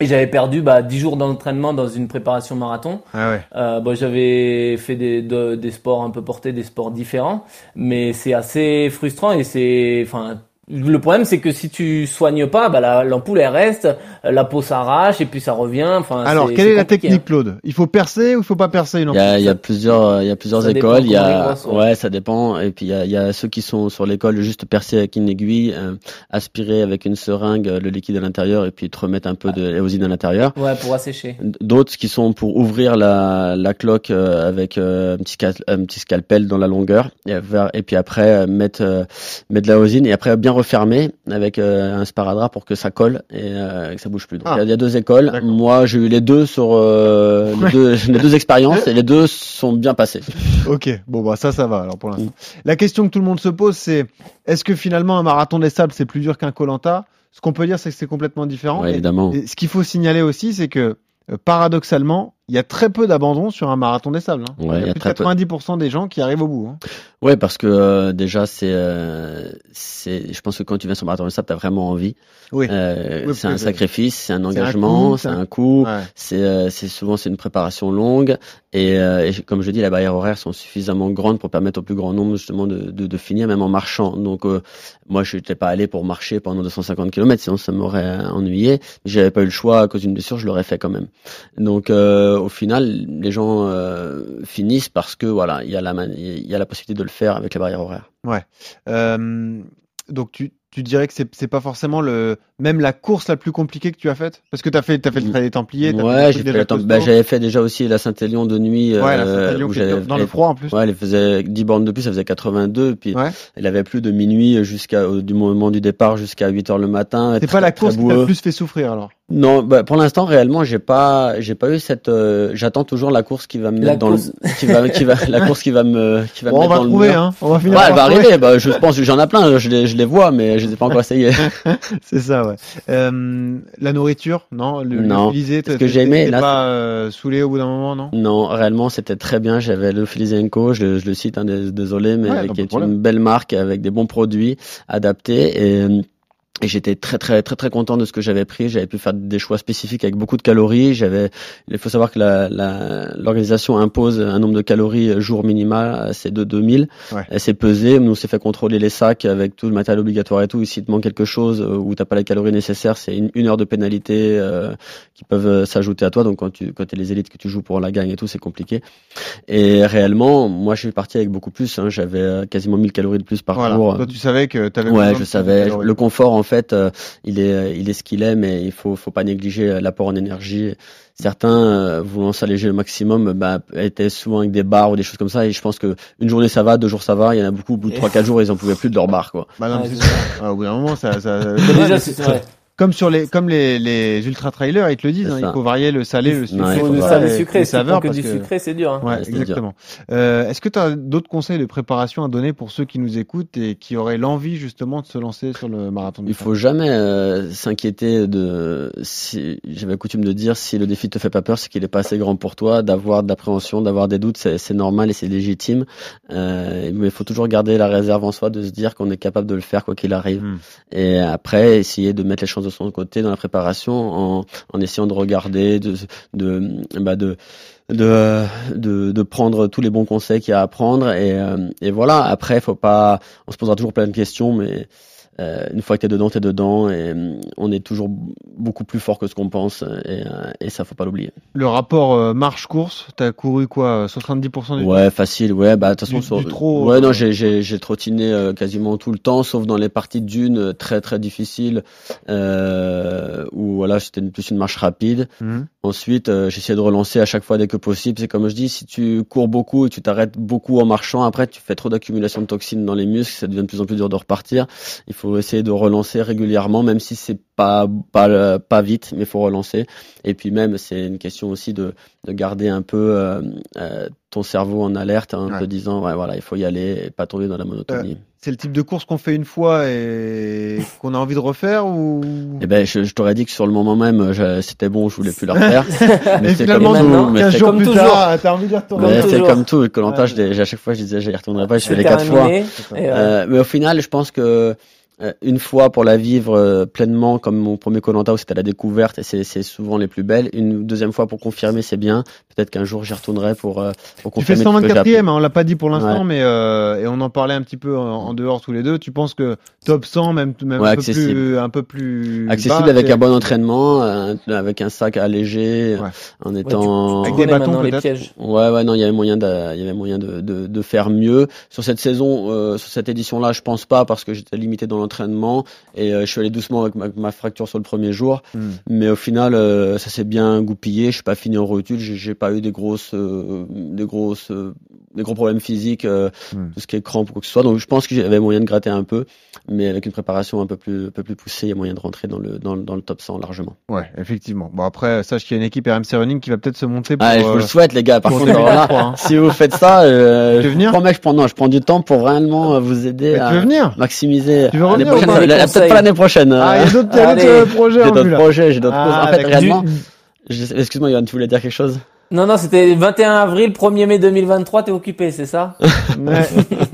Et j'avais perdu bah, 10 jours d'entraînement dans une préparation marathon. Ah ouais. Euh, bon, j'avais fait des, de- des sports un peu portés, des sports différents, mais c'est assez frustrant et c'est, enfin, le problème, c'est que si tu soignes pas, bah, la- l'ampoule elle reste, la peau s'arrache et puis ça revient. Enfin, Alors, quelle est la technique, Claude? Il faut percer ou il faut pas percer une Il y a, ampoule? il y a plusieurs, il y a plusieurs Ça écoles. Il y a, grosses, ouais. ouais, ça dépend. Et puis il y a, il y a ceux qui sont sur l'école juste percer avec une aiguille, euh, aspirer avec une seringue euh, le liquide à l'intérieur et puis te remettre un peu de éosine à l'intérieur. Ouais, pour assécher. D'autres qui sont pour ouvrir la, la cloque euh, avec euh, un, petit scal- un petit scalpel dans la longueur et, puis après euh, mettre euh, mettre de la hosine et après bien refermer avec euh, un sparadrap pour que ça colle et euh, que ça bouge plus. Donc il Ah. y a- il y, a deux écoles. Moi j'ai eu les deux sur euh, les, deux, les deux expériences et les deux sont bien passées. Ok, bon bah ça, ça va alors pour l'instant. La question que tout le monde se pose, c'est est-ce que finalement un marathon des sables c'est plus dur qu'un Colanta? Ce qu'on peut dire, c'est que c'est complètement différent. Ouais, évidemment. et ce qu'il faut signaler aussi, c'est que paradoxalement, il y a très peu d'abandon sur un marathon des sables. hein. Ouais, il y a plus de très peu. 90% des gens qui arrivent au bout. hein. Ouais, parce que euh, déjà c'est euh, c'est je pense que quand tu viens sur marathon de sable, t'as vraiment envie. Oui. Euh, Oui, c'est un sacrifice, c'est un c'est un engagement, c'est un-. Ouais. C'est souvent c'est une préparation longue et, et comme je dis, les barrières horaires sont suffisamment grandes pour permettre au plus grand nombre justement de, de, de finir même en marchant. Donc moi je n'étais pas allé pour marcher pendant 250 km, sinon ça m'aurait ennuyé. J'avais pas eu le choix à cause d'une blessure, je l'aurais fait quand même. Donc euh, au final, les gens euh, finissent parce que voilà, il y a la y a la possibilité de le faire avec les barrières horaires. Euh, donc tu, tu dirais que c'est pas forcément le même la course la plus compliquée que tu as faite? Parce que tu as fait t'as fait le trail des Templiers. Ouais, j'ai fait la bah, j'avais fait déjà aussi la Saint-Élion de nuit. Ouais, la euh, où dans le froid en plus. Ouais, elle faisait 10 bornes de plus, ça faisait 82, puis Ouais. elle avait plus de minuit jusqu'à du moment du départ jusqu'à 8 heures le matin. C'est pas la course qui t'a plus fait souffrir alors? Non, bah, pour l'instant réellement, j'ai pas, j'ai pas eu cette. euh, J'attends toujours la course qui va me La mettre dans course. le, qui va, qui va, la course qui va me, qui va Bon, me on mettre va dans trouver, le mur. hein. On va Ouais, finir elle par va trouver. arriver. Bah, je pense j'en ai plein. Je les, je les vois, mais je les ai pas encore essayés. C'est ça, ouais. Euh, la nourriture, non Le Non. Ce que j'ai aimé, là, pas euh, saoulé au bout d'un moment, non? Non, réellement, c'était très bien. J'avais le Filizenko, je, le- je le cite, hein, dés- désolé, mais Ouais, qui est une belle marque avec des bons produits adaptés. Et, euh, et j'étais très très très très content de ce que j'avais pris. J'avais pu faire des choix spécifiques avec beaucoup de calories. J'avais, il faut savoir que la- la- l'organisation impose un nombre de calories jour minimal, c'est de 2000. Ouais. Elle s'est pesée, nous on s'est fait contrôler les sacs avec tout le matériel obligatoire et tout. Et s'il te manque quelque chose euh, ou t'as pas les calories nécessaires, c'est une, une heure de pénalité euh, qui peuvent euh, s'ajouter à toi. Donc quand tu quand t'es les élites que tu joues pour la gagne et tout, c'est compliqué. Et réellement, moi je suis parti avec beaucoup plus. hein. J'avais euh, quasiment 1000 calories de plus par Voilà. jour. Toi, tu savais que t'avais Ouais, je savais. Le confort, en fait, euh, il est, il est ce qu'il est, mais il faut, faut pas négliger euh, l'apport en énergie. Certains, euh, voulant s'alléger le maximum, bah, étaient souvent avec des bars ou des choses comme ça. Et je pense que une journée ça va, deux jours ça va. Il y en a beaucoup, au bout de trois, quatre jours, ils en pouvaient plus de leur bar, quoi. Bah non, mais c'est ça. Ah, au bout d'un moment, ça, ça, Déjà, c'est ouais. Comme sur les, comme les, les ultra trailers, ils te le disent. Hein, il faut varier le salé, le sucré. Le salé sucré. les saveurs que parce du que- sucré, c'est dur. hein. Ouais, Ouais, c'est dur. exactement. Euh, Est-ce que tu as d'autres conseils de préparation à donner pour ceux qui nous écoutent et qui auraient l'envie justement de se lancer sur le marathon Il faut jamais euh, s'inquiéter de. Si, J'avais coutume de dire si le défi te fait pas peur, c'est qu'il est pas assez grand pour toi. D'avoir de l'appréhension, d'avoir des doutes, c'est c'est normal et c'est légitime. Euh, mais il faut toujours garder la réserve en soi de se dire qu'on est capable de le faire quoi qu'il arrive. Hmm. Et après, essayer de mettre les chances de son côté dans la préparation en, en essayant de regarder, de de bah de de, de, prendre tous les bons conseils qu'il y a à prendre. Et, euh, et voilà. Après faut pas on se posera toujours plein de questions mais euh, une fois que t'es dedans, t'es dedans et euh, on est toujours beaucoup plus fort que ce qu'on pense et, euh, et ça faut pas l'oublier. Le rapport marche-course, t'as couru quoi euh, 70% du Ouais, facile, ouais, bah de toute façon Du- trop, ouais non, j'ai trottiné quasiment tout le temps sauf dans les parties d'une très très difficiles euh, où voilà, c'était plus une marche rapide. Mhm. Ensuite, euh, j'essaie de relancer à chaque fois dès que possible. C'est comme je dis, si tu cours beaucoup et tu t'arrêtes beaucoup en marchant, après tu fais trop d'accumulation de toxines dans les muscles, ça devient de plus en plus dur de repartir. Il faut essayer de relancer régulièrement, même si c'est pas pas euh, pas vite, mais il faut relancer. Et puis même, c'est une question aussi de de garder un peu euh, euh, ton cerveau en alerte, en Ouais. te disant ouais voilà, il faut y aller et pas tomber dans la monotonie. C'est le type de course qu'on fait une fois et qu'on a envie de refaire ou? Eh ben, je, je t'aurais dit que sur le moment même, je- c'était bon, je voulais plus la refaire. Et c'est finalement, comme tout, mais 15 c'est jours comme plus toujours. tard, t'as envie d'y retourner. Mais c'est comme tout. Colanta, Ouais. à chaque fois, je disais, j'y retournerai pas, je fais les quatre fois. euh, Euh, mais au final, je pense que euh, une fois pour la vivre euh, pleinement, comme mon premier Colanta où c'était la découverte et c'est c'est souvent les plus belles. Une deuxième fois pour confirmer, c'est bien. Peut-être qu'un jour j'y retournerai pour, euh, pour Tu fais confirmer. j'ai appris. 124e, hein, on l'a pas dit pour l'instant, Ouais. mais euh, et on en parlait un petit peu en, en dehors tous les deux. Tu penses que top 100, même, même Ouais, un, peu accessible. plus, un peu plus Accessible bas, avec un bon entraînement, euh, avec un sac allégé, Ouais. en étant. Avec Avec des bâtons, les pièges. Ouais, ouais, non, il y avait moyen de, il y avait moyen de, de, de faire mieux. Sur cette saison, euh, sur cette édition-là, je pense pas parce que j'étais limité dans l'entraînement et euh, je suis allé doucement avec ma, ma fracture sur le premier jour. Hmm. Mais au final, euh, ça s'est bien goupillé. Je suis pas fini en rotule. J'ai pas eu des grosses, euh, des grosses, des gros problèmes physiques, euh, Hmm. tout ce qui est crampes ou quoi que ce soit. Donc, je pense que j'avais moyen de gratter un peu, mais avec une préparation un peu plus, un peu plus poussée, il y a moyen de rentrer dans le, dans, dans le top 100 largement. Ouais, effectivement. Bon après, sache qu'il y a une équipe RMC Running qui va peut-être se monter pour. Ah, je vous le souhaite, les gars. Par contre, alors là, 2023, hein. si vous faites ça, euh, Tu veux je venir promets je prends, non, je prends du temps pour vraiment vous aider à venir? maximiser. Tu veux l'année prochaine. Peut-être pas l'année prochaine. Ah, il y a d'autres euh, projets J'ai d'autres projets, j'ai d'autres Ah. En fait, réellement, excuse-moi, Yoann, tu voulais dire quelque chose? Non, non, c'était 21 avril, 1er mai 2023, t'es occupé, c'est ça? Ouais, c'est ça,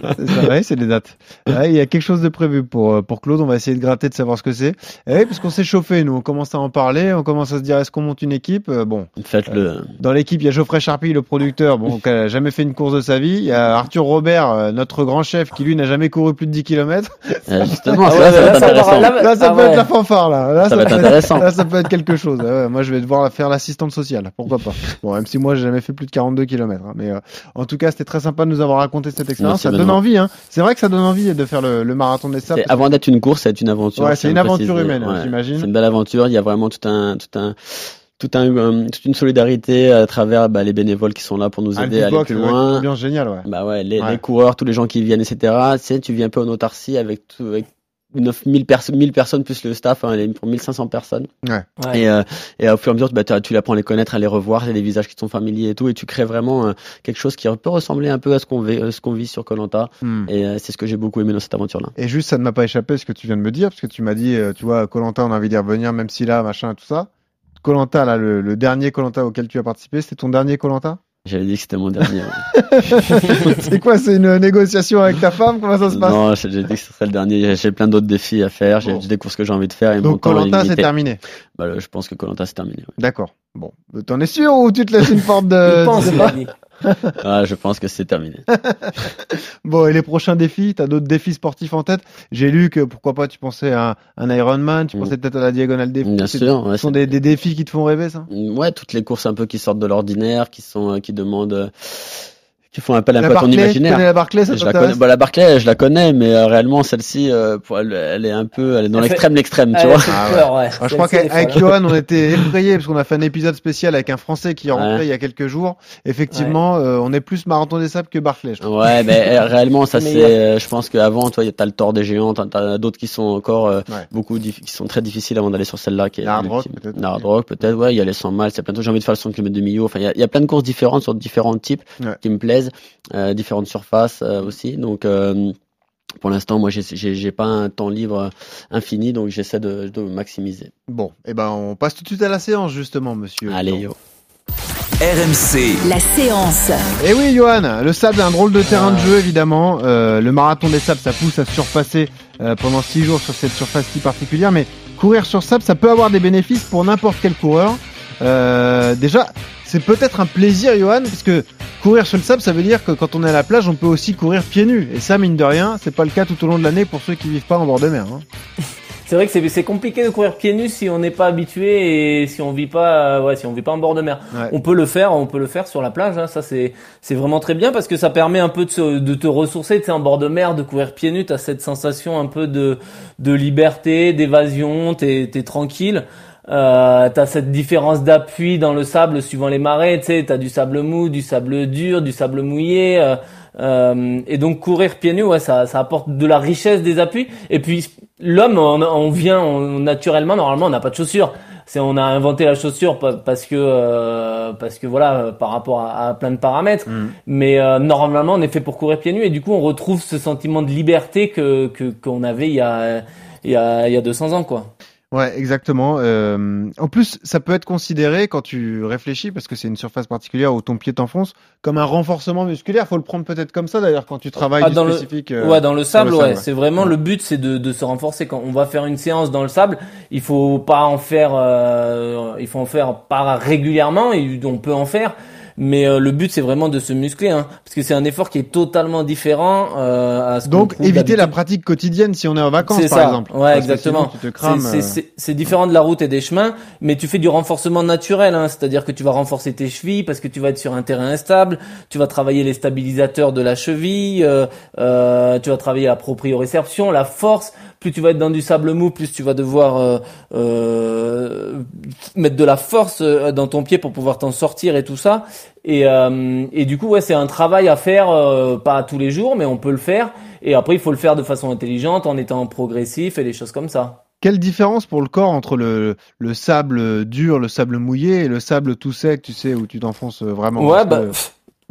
ouais, c'est les dates. Ouais, il y a quelque chose de prévu pour, euh, pour Claude. On va essayer de gratter, de savoir ce que c'est. Et oui, parce qu'on s'est chauffé, nous. On commence à en parler. On commence à se dire, est-ce qu'on monte une équipe? Euh, Bon, Faites-le. dans l'équipe, il y a Geoffrey Charpie, le producteur, bon, qui a jamais fait une course de sa vie. Il y a Arthur Robert, euh, notre grand chef, qui lui n'a jamais couru plus de 10 km. Euh, justement, Ah ça, ça va là, être ça intéressant. là- Là, ça ah peut être la fanfare, là. Là, Ça va être peut intéressant. Là, ça peut être quelque chose. Moi, je vais devoir faire l'assistante sociale. Pourquoi pas? Bon, même si moi, j'ai jamais fait plus de 42 km. hein, mais euh, en tout cas, c'était très sympa de nous avoir raconté cette expérience. Merci, ça donne. Envie. Hein. C'est vrai que ça donne envie de faire le, le marathon des sables. Avant d'être une course, c'est une aventure. Ouais, c'est une aventure préciser. humaine, j'imagine. C'est une belle aventure. Il y a vraiment tout un, tout un, tout un, euh, toute une solidarité à travers bah, les bénévoles qui sont là pour nous Ah, aider à aller plus ouais, loin. ambiance géniale, ouais. Bah ouais, les, Ouais. les coureurs, tous les gens qui viennent, etc. Tu sais, tu viens un peu en autarcie avec, tout, avec 9000 personnes, 1000 personnes plus le staff, hein, pour 1500 personnes. Ouais. Ouais. Et, euh, et au fur et à mesure, bah, tu, tu apprends à les connaître, à les revoir, c'est des visages qui te sont familiers et tout, et tu crées vraiment euh, quelque chose qui peut ressembler un peu à ce qu'on vit, euh, ce qu'on vit sur Colanta. Hmm. Et euh, c'est ce que j'ai beaucoup aimé dans cette aventure-là. Et juste, ça ne m'a pas échappé ce que tu viens de me dire, parce que tu m'as dit, euh, tu vois, Colanta, on a envie d'y revenir, même si là, machin, tout ça. Colanta, là, le, le dernier Colanta auquel tu as participé, c'était ton dernier Colanta? J'avais dit que c'était mon dernier. C'est quoi C'est une négociation avec ta femme? Comment ça se passe? Non, j'ai dit que ce serait le dernier. J'ai plein d'autres défis à faire. J'ai Bon. des courses que j'ai envie de faire. Et mon Donc Colanta, c'est terminé. Bah, je pense que Colanta c'est terminé. ouais. D'accord. Bon, t'en es sûr ou tu te laisses une porte de Il pense, tu. Ah, je pense que c'est terminé. Bon, et les prochains défis? T'as d'autres défis sportifs en tête? J'ai lu que pourquoi pas tu pensais à un, Ironman, tu Mm. pensais peut-être à la diagonale des Bien sûr. ouais, Ce sont des, des défis qui te font rêver, ça? Ouais, toutes les courses un peu qui sortent de l'ordinaire, qui sont, euh, qui demandent, euh, qui font appel un La peu à ton tu imaginaire. connais la Barclay, ça Je la connais, bah, la Barclay, je la connais, mais euh, réellement celle-ci, euh, elle, elle est un peu, elle est dans l'extrême, l'extrême, tu Ah, vois. Ah, peur, ouais. Ah, je crois qu'avec. Johan, on était effrayés parce qu'on a fait un épisode spécial avec un Français qui est rentré Ouais. il y a quelques jours. Effectivement, euh, on est plus marathon des sables que Barclay. Je trouve. Ouais, mais réellement, ça c'est, il y a- euh, je pense qu'avant, toi, t'as le tort des géants, t'as- d'autres qui sont encore euh, Ouais. beaucoup, qui sont très difficiles avant d'aller sur celle-là, qui est La Hard Rock, peut-être peut-être, ouais, il y a les 100 miles, c'est plein de. J'ai envie de faire le 100 km de milieu. Enfin, il y a, il plein de courses différentes sur différents types qui me plaisent, euh, différentes surfaces euh, aussi. Donc, euh, pour l'instant, moi, j'ai- pas un temps libre infini, donc j'essaie de, de maximiser. Bon, et ben on passe tout de suite à la séance justement, monsieur. Allez, yo. RMC, La séance. Et oui, Johan, le sable est un drôle de terrain de jeu, évidemment. Euh, le marathon des sables, ça pousse à se surpasser euh, pendant six jours sur cette surface si particulière. Mais courir sur sable, ça peut avoir des bénéfices pour n'importe quel coureur. Euh, déjà, c'est peut-être un plaisir, Johan, parce que courir sur le sable, ça veut dire que quand on est à la plage, on peut aussi courir pieds nus. Et ça, mine de rien, c'est pas le cas tout au long de l'année pour ceux qui vivent pas en bord de mer. hein. C'est vrai que c'est compliqué de courir pieds nus si on n'est pas habitué et si on vit pas, euh, ouais, si on vit pas en bord de mer. Ouais. On peut le faire, on peut le faire sur la plage. Hein, ça c'est c'est vraiment très bien parce que ça permet un peu de, se- de te ressourcer. Tu sais, en bord de mer, de courir pieds nus, t'as cette sensation un peu de de liberté, d'évasion. T'es t'es tranquille. Euh, t'as cette différence d'appui dans le sable suivant les marées. Tu sais, t'as du sable mou, du sable dur, du sable mouillé. euh, euh, et donc courir pieds nus, ouais, ça, ça apporte de la richesse des appuis. Et puis l'homme, on, on vient on- naturellement, normalement, on n'a pas de chaussures. C'est on a inventé la chaussure pa- parce que euh, parce que voilà euh, par rapport à, à plein de paramètres. Mais euh, normalement, on est fait pour courir pieds nus et du coup, on retrouve ce sentiment de liberté que que qu'on avait il y a il y a il y a 200 ans quoi. Ouais, exactement. Euh, en plus, ça peut être considéré quand tu réfléchis, parce que c'est une surface particulière où ton pied t'enfonce, comme un renforcement musculaire. Faut le prendre peut-être comme ça d'ailleurs quand tu travailles Ah, du dans le- spécifique. euh, ouais, dans le sable, le ouais. sable, ouais. C'est vraiment le but, c'est de, de se renforcer. Quand on va faire une séance dans le sable, il faut pas en faire, euh, il faut en faire pas régulièrement. Et on peut en faire, mais euh, le but c'est vraiment de se muscler, hein, parce que c'est un effort qui est totalement différent euh, à ce Donc, éviter la pratique quotidienne si on est en vacances, C'est par ça. exemple. Ouais, Parce exactement. C'est- euh, c'est- différent de la route et des chemins, mais tu fais du renforcement naturel, hein, c'est-à-dire que tu vas renforcer tes chevilles parce que tu vas être sur un terrain instable, tu vas travailler les stabilisateurs de la cheville, euh, euh, tu vas travailler la proprioréception, la force. Plus tu vas être dans du sable mou, plus tu vas devoir euh, euh, mettre de la force euh, dans ton pied pour pouvoir t'en sortir et tout ça. Et, et du coup, ouais, c'est un travail à faire, pas tous les jours, mais on peut le faire. Et après, il faut le faire de façon intelligente, en étant progressif et des choses comme ça. Quelle différence pour le corps entre le, le sable dur, le sable mouillé et le sable tout sec, tu sais, où tu t'enfonces vraiment? Ouais, bah, que-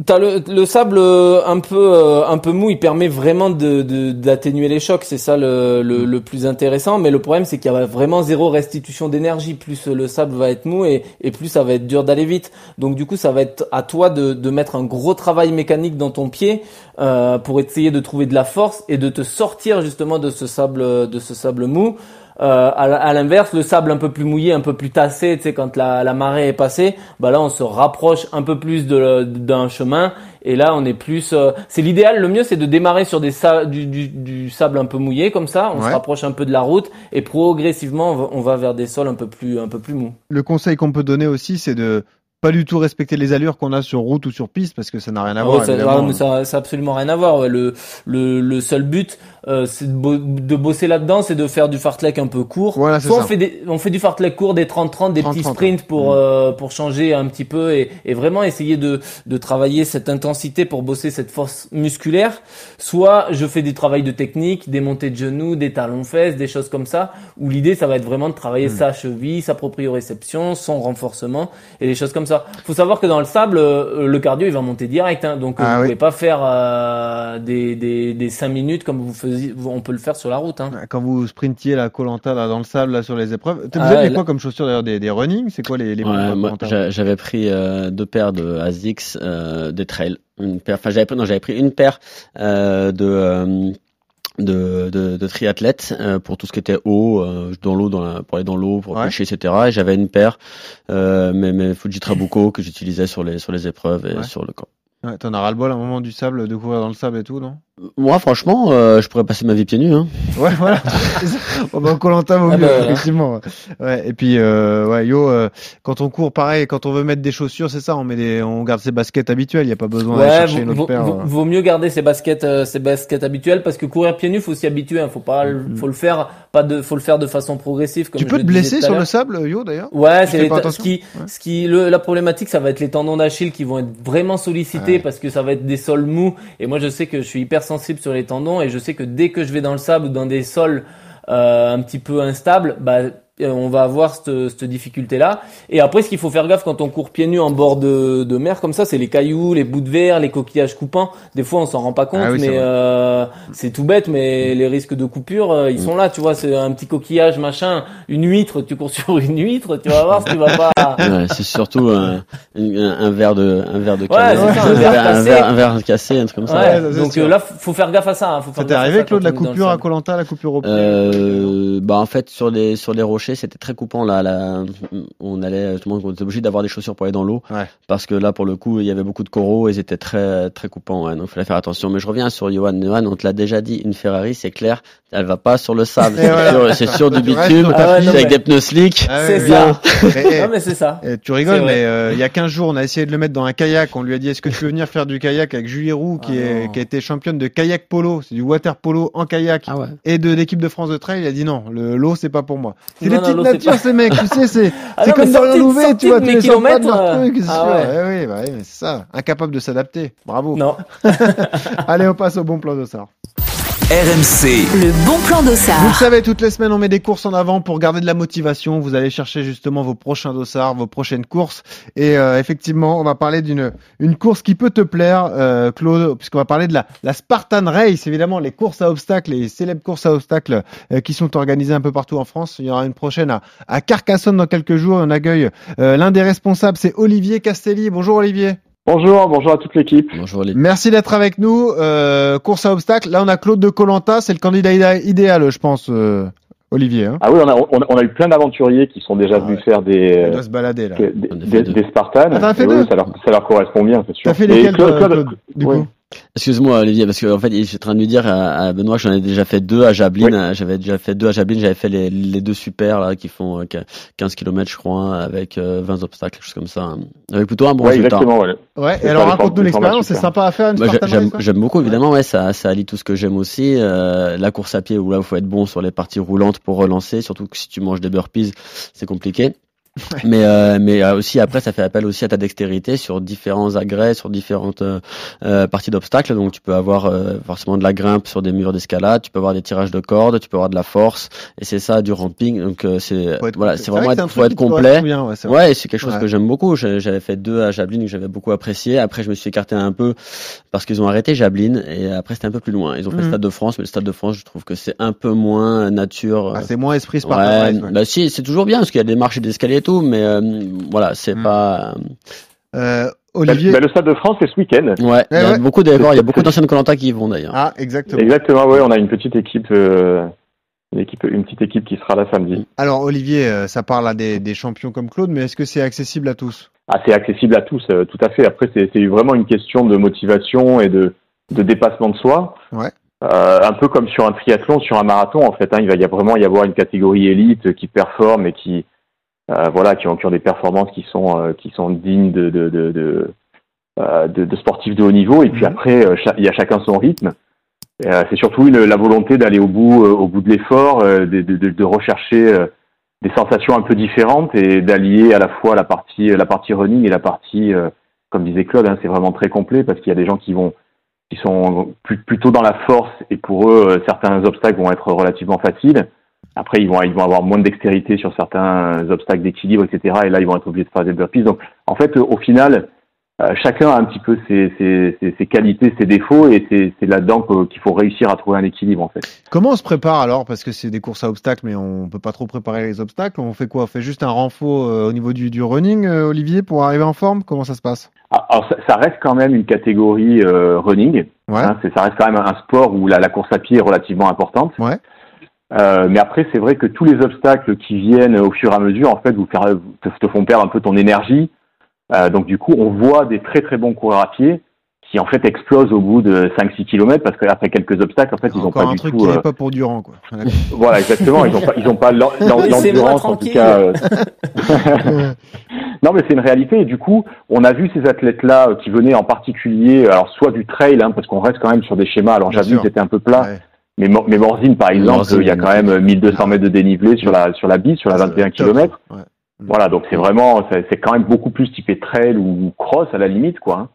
t'as le, le sable euh, un peu euh, un peu mou, il permet vraiment de de- d'atténuer les chocs. C'est ça le, le le plus intéressant. Mais le problème, c'est qu'il y a vraiment zéro restitution d'énergie. Plus le sable va être mou et et plus ça va être dur d'aller vite. Donc du coup, ça va être à toi de de mettre un gros travail mécanique dans ton pied euh, pour essayer de trouver de la force et de te sortir justement de ce sable de ce sable mou. Euh, à l'inverse, le sable un peu plus mouillé, un peu plus tassé, tu sais, quand la, la marée est passée, bah là on se rapproche un peu plus de- d'un chemin et là on est plus. euh, c'est l'idéal. Le mieux c'est de démarrer sur des sa- du, du, du sable un peu mouillé comme ça, on Ouais. se rapproche un peu de la route et progressivement on va, on va vers des sols un peu plus un peu plus mous. Le conseil qu'on peut donner aussi, c'est de pas du tout respecter les allures qu'on a sur route ou sur piste parce que ça n'a rien à Ah voir. ça, ah, mais ça, ça a absolument rien à voir. ouais. Le, le, le seul but, euh, c'est de, bo- de bosser là-dedans, c'est de faire du fartlek un peu court. Voilà, Soit on fait des, on fait du fartlek court, des 30-30, des 30-30, petits sprints pour ouais. euh, pour changer un petit peu et, et vraiment essayer de de travailler cette intensité pour bosser cette force musculaire. Soit je fais du travail de technique, des montées de genoux, des talons fesses, des choses comme ça. Où l'idée, ça va être vraiment de travailler Hmm. sa cheville, sa proprioréception, son renforcement et des choses comme ça. Faut savoir que dans le sable, euh, le cardio il va monter direct, hein, donc Ah vous oui. pouvez pas faire euh, des, des des cinq minutes comme vous faisiez. On peut le faire sur la route. Hein. Quand vous sprintiez la Colanta là dans le sable là sur les épreuves, vous Ah aviez ouais, quoi là- comme chaussures d'ailleurs des, des running? C'est quoi les les Ouais, moi, j'avais pris euh, deux paires de Asics, euh, des trails, une paire. Enfin, j'avais non, j'avais pris une paire euh, de euh, de, de, de triathlètes euh, pour tout ce qui était eau, euh, dans l'eau, dans la, pour aller dans l'eau, pour Ouais. pêcher, etc. Et j'avais une paire, euh, mes, mes Fuji Trabuco que j'utilisais sur les sur les épreuves et Ouais. sur le corps. Ouais, T'en as ras le bol à un moment du sable, de courir dans le sable et tout, non? Moi, franchement, euh, je pourrais passer ma vie pieds nus. Hein. Ouais, voilà. bah, Colanta vaut Ah mieux, bah, effectivement. Ouais, et puis, euh, ouais, yo, euh, quand on court, pareil, quand on veut mettre des chaussures, c'est ça, on met des, on garde ses baskets habituelles, il y a pas besoin Ouais, chercher une autre vaut- paire. vaut- euh. vaut mieux garder ses baskets, euh, ses baskets habituelles parce que courir pieds nus, faut s'y habituer. Hein, faut pas, le- Mm. faut le faire, pas de, faut le faire de façon progressive. Comme Tu peux te blesser sur le sable, yo, d'ailleurs? Ouais, c'est ce qui, ce qui, le- la problématique, ça va être les tendons d'Achille qui vont être vraiment sollicités Parce que ça va être des sols mous. Et moi, je sais que je suis hyper sensible sur les tendons et je sais que dès que je vais dans le sable ou dans des sols euh, un petit peu instables, bah on va avoir cette, cette difficulté-là. Et après, ce qu'il faut faire gaffe quand on court pieds nus en bord de, de mer comme ça, c'est les cailloux, les bouts de verre, les coquillages coupants. Des fois, on s'en rend pas compte, Ah oui, mais euh, c'est tout bête. Mais les risques de coupure, euh, ils sont là. Tu vois, c'est un petit coquillage, machin, une huître. Tu cours sur une huître, tu vas voir si tu vas pas. Ouais, c'est surtout un, un, un verre de un verre de Ouais, ça, un verre un, cassé. verre, un verre cassé, un truc comme ça. Ouais, ça, c'est donc euh, là, faut faut faire gaffe à ça. hein, Faut Ça faire arrivé, Claude, la coupure à. Colanta, la coupure au pied Euh, bah en fait sur les sur les rochers c'était très coupant là, là on allait justement on était obligé d'avoir des chaussures pour aller dans l'eau Ouais. parce que là pour le coup il y avait beaucoup de coraux et ils étaient très très coupants ouais, donc fallait faire attention mais je reviens sur Johan Johan on te l'a déjà dit une Ferrari c'est clair elle va pas sur le sable c'est voilà. sur du bitume Ah ouais, c'est non, avec des pneus slick Ah C'est ça. Non mais c'est ça. tu rigoles, mais euh, il y a 15 jours, on a essayé de le mettre dans un kayak. On lui a dit Est-ce que tu veux venir faire du kayak avec Julie Roux, qui, Ah est, qui a été championne de kayak polo C'est du water polo en kayak. ah ouais Et de l'équipe de France de trail, il a dit non, le l'eau c'est pas pour moi. C'est Les non, petites natures ces mecs, tu sais, c'est Ah comme dans Louvet, tu vois, tu les sors pas de leur kilomètres, truc, c'est ah sûr. ouais. Eh oui, bah oui, c'est ça, incapable de s'adapter. Bravo. Non. Allez, on passe au bon plan de ça. RMC, Le bon plan Vous le d'Ossard. savez, toutes les semaines, on met des courses en avant pour garder de la motivation. Vous allez chercher justement vos prochains dossards, vos prochaines courses. Et euh, effectivement, on va parler d'une une course qui peut te plaire, euh, Claude, puisqu'on va parler de la, la Spartan Race, évidemment, les courses à obstacles, les célèbres courses à obstacles euh, qui sont organisées un peu partout en France. Il y aura une prochaine à, à Carcassonne dans quelques jours. On accueille euh, l'un des responsables, c'est Olivier Castelli. Bonjour Olivier. Bonjour, bonjour à toute l'équipe. Bonjour les. Merci d'être avec nous. Euh, course à obstacles. Là, on a Claude de Colanta. C'est le candidat ida- idéal, je pense, euh, Olivier. Hein. Ah oui, on a, on a, on a eu plein d'aventuriers qui sont déjà Ah venus ouais. faire des, On doit se balader là. des, Spartans. Ah, fait Et oui, ça, leur, ça leur correspond bien, c'est sûr. T'as fait lesquels, Claude- toi, Claude- Claude, du ouais. coup Excuse-moi Olivier, parce que en fait, je suis en train de lui dire à, à Benoît, j'en ai déjà fait deux à Jablin. Oui. J'avais déjà fait deux à Jablin. J'avais fait les, les deux super là qui font euh, 15 km, je crois, avec euh, 20 obstacles, quelque chose comme ça. Avec plutôt un bon ouais, résultat. exactement. Ouais. Ouais, et alors raconte-nous l'expérience, c'est sympa à faire une Bah, j'aime beaucoup évidemment ouais ça ça allie tout ce que j'aime aussi euh, la course à pied où là il faut être bon sur les parties roulantes pour relancer surtout que si tu manges des burpees c'est compliqué mais euh, mais euh, aussi après ça fait appel aussi à ta dextérité sur différents agrès sur différentes euh, euh, parties d'obstacles donc tu peux avoir euh, forcément de la grimpe sur des murs d'escalade tu peux avoir des tirages de cordes tu peux avoir de la force et c'est ça du ramping donc euh, c'est Faut être voilà complet. c'est vrai vraiment un être, faut être complet bien, ouais, c'est vrai. Ouais, et c'est quelque chose Ouais. que j'aime beaucoup. J'avais fait deux à Jablin que j'avais beaucoup apprécié. Après, je me suis écarté un peu parce qu'ils ont arrêté Jablin et après c'était un peu plus loin. Ils ont fait le Mhm. Stade de France, mais le Stade de France, je trouve que c'est un peu moins nature. Ah, c'est moins esprit Spartan ouais, Race, ouais. bah si, c'est toujours bien parce qu'il y a des marches et des escaliers tout, mais euh, voilà, c'est Mhm. pas. Euh, Bah, Olivier. bah, le Stade de France, c'est ce week-end. Ouais, il y a ouais. beaucoup d'efforts, il y a beaucoup d'anciennes Colanta qui y vont d'ailleurs. Ah, exactement. Exactement, ouais, on a une petite équipe, euh, une équipe, une petite équipe qui sera là samedi. Alors Olivier, euh, ça parle à des, des champions comme Claude, mais est-ce que c'est accessible à tous? Ah, c'est accessible à tous, euh, tout à fait. Après, c'est c'est vraiment une question de motivation et de, de dépassement de soi. Ouais. Euh, un peu comme sur un triathlon, sur un marathon, en fait. Hein, il va y a vraiment y avoir une catégorie élite qui performe et qui, euh, voilà, qui ont, qui ont des performances qui sont, euh, qui sont dignes de, de, de, de, euh, de- de sportifs de haut niveau. Et puis Mhm. après, euh, il y a chacun son rythme. Euh, c'est surtout une- la volonté d'aller au bout, euh, au bout de l'effort, euh, de, de, de, rechercher euh, des sensations un peu différentes et d'allier à la fois la partie, la partie running et la partie, euh, comme disait Claude, hein, c'est vraiment très complet parce qu'il y a des gens qui vont, qui sont plus- plutôt dans la force et pour eux, euh, certains obstacles vont être relativement faciles. Après, ils vont, ils vont avoir moins de dextérité sur certains obstacles d'équilibre, etc. Et là, ils vont être obligés de faire des burpees. Donc, en fait, euh, au final, euh, chacun a un petit peu ses, ses, ses, ses qualités, ses défauts, et c'est là-dedans qu'il faut réussir à trouver un équilibre, en fait. Comment on se prépare alors? Parce que c'est des courses à obstacles, mais on peut pas trop préparer les obstacles. On fait quoi? On fait juste un renfort euh, au niveau du, du running, euh, Olivier, pour arriver en forme? Comment ça se passe? Ah, Alors, ça, ça reste quand même une catégorie euh, running. Ouais. Hein, c'est- ça reste quand même un sport où la, la course à pied est relativement importante. Ouais. Euh, mais après, c'est vrai que tous les obstacles qui viennent au fur et à mesure, en fait, vous faire, te, te font perdre un peu ton énergie. Euh, donc, du coup, on voit des très très bons coureurs à pied qui, en fait, explosent au bout de 5-6 km parce qu'après quelques obstacles, en fait, ils n'ont Encore pas un du truc tout. qui euh, n'est pas pour Durand, quoi. Voilà, exactement. Ils n'ont pas, ils ont pas l'endurance, en tout cas. euh, non, mais c'est une réalité. Et du coup, on a vu ces athlètes-là euh, qui venaient en particulier, alors soit du trail, hein, parce qu'on reste quand même sur des schémas. Alors, j'avoue c'était un peu plat. Ouais. Mais, Mor- mais Morzine, par exemple, il y a quand même 1200 mètres de dénivelé sur la, sur la bise, sur la Ça, 21 top. km. Ouais. Voilà, donc c'est vraiment, c'est quand même beaucoup plus typé trail ou cross à la limite, quoi. hein.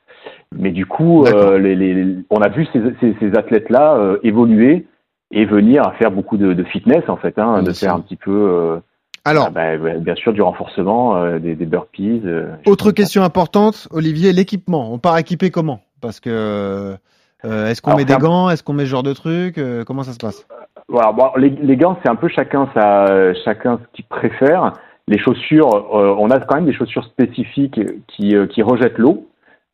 Mais du coup, euh, les, les- on a vu ces, ces, ces athlètes-là euh, évoluer et venir à faire beaucoup de, de fitness, en fait, hein, de faire un petit peu, euh, Alors, ah, bah, ouais, bien sûr, du renforcement, des, des burpees. autre ça. question importante, Olivier, l'équipement. On part équipé comment? Parce que euh, est-ce qu'on met des gants? Est-ce qu'on met ce genre de truc? Euh, Comment ça se passe? Voilà, bon, les, les gants, c'est un peu chacun sa, chacun ce qu'il préfère. Les chaussures, euh, on a quand même des chaussures spécifiques qui, euh, qui rejettent l'eau.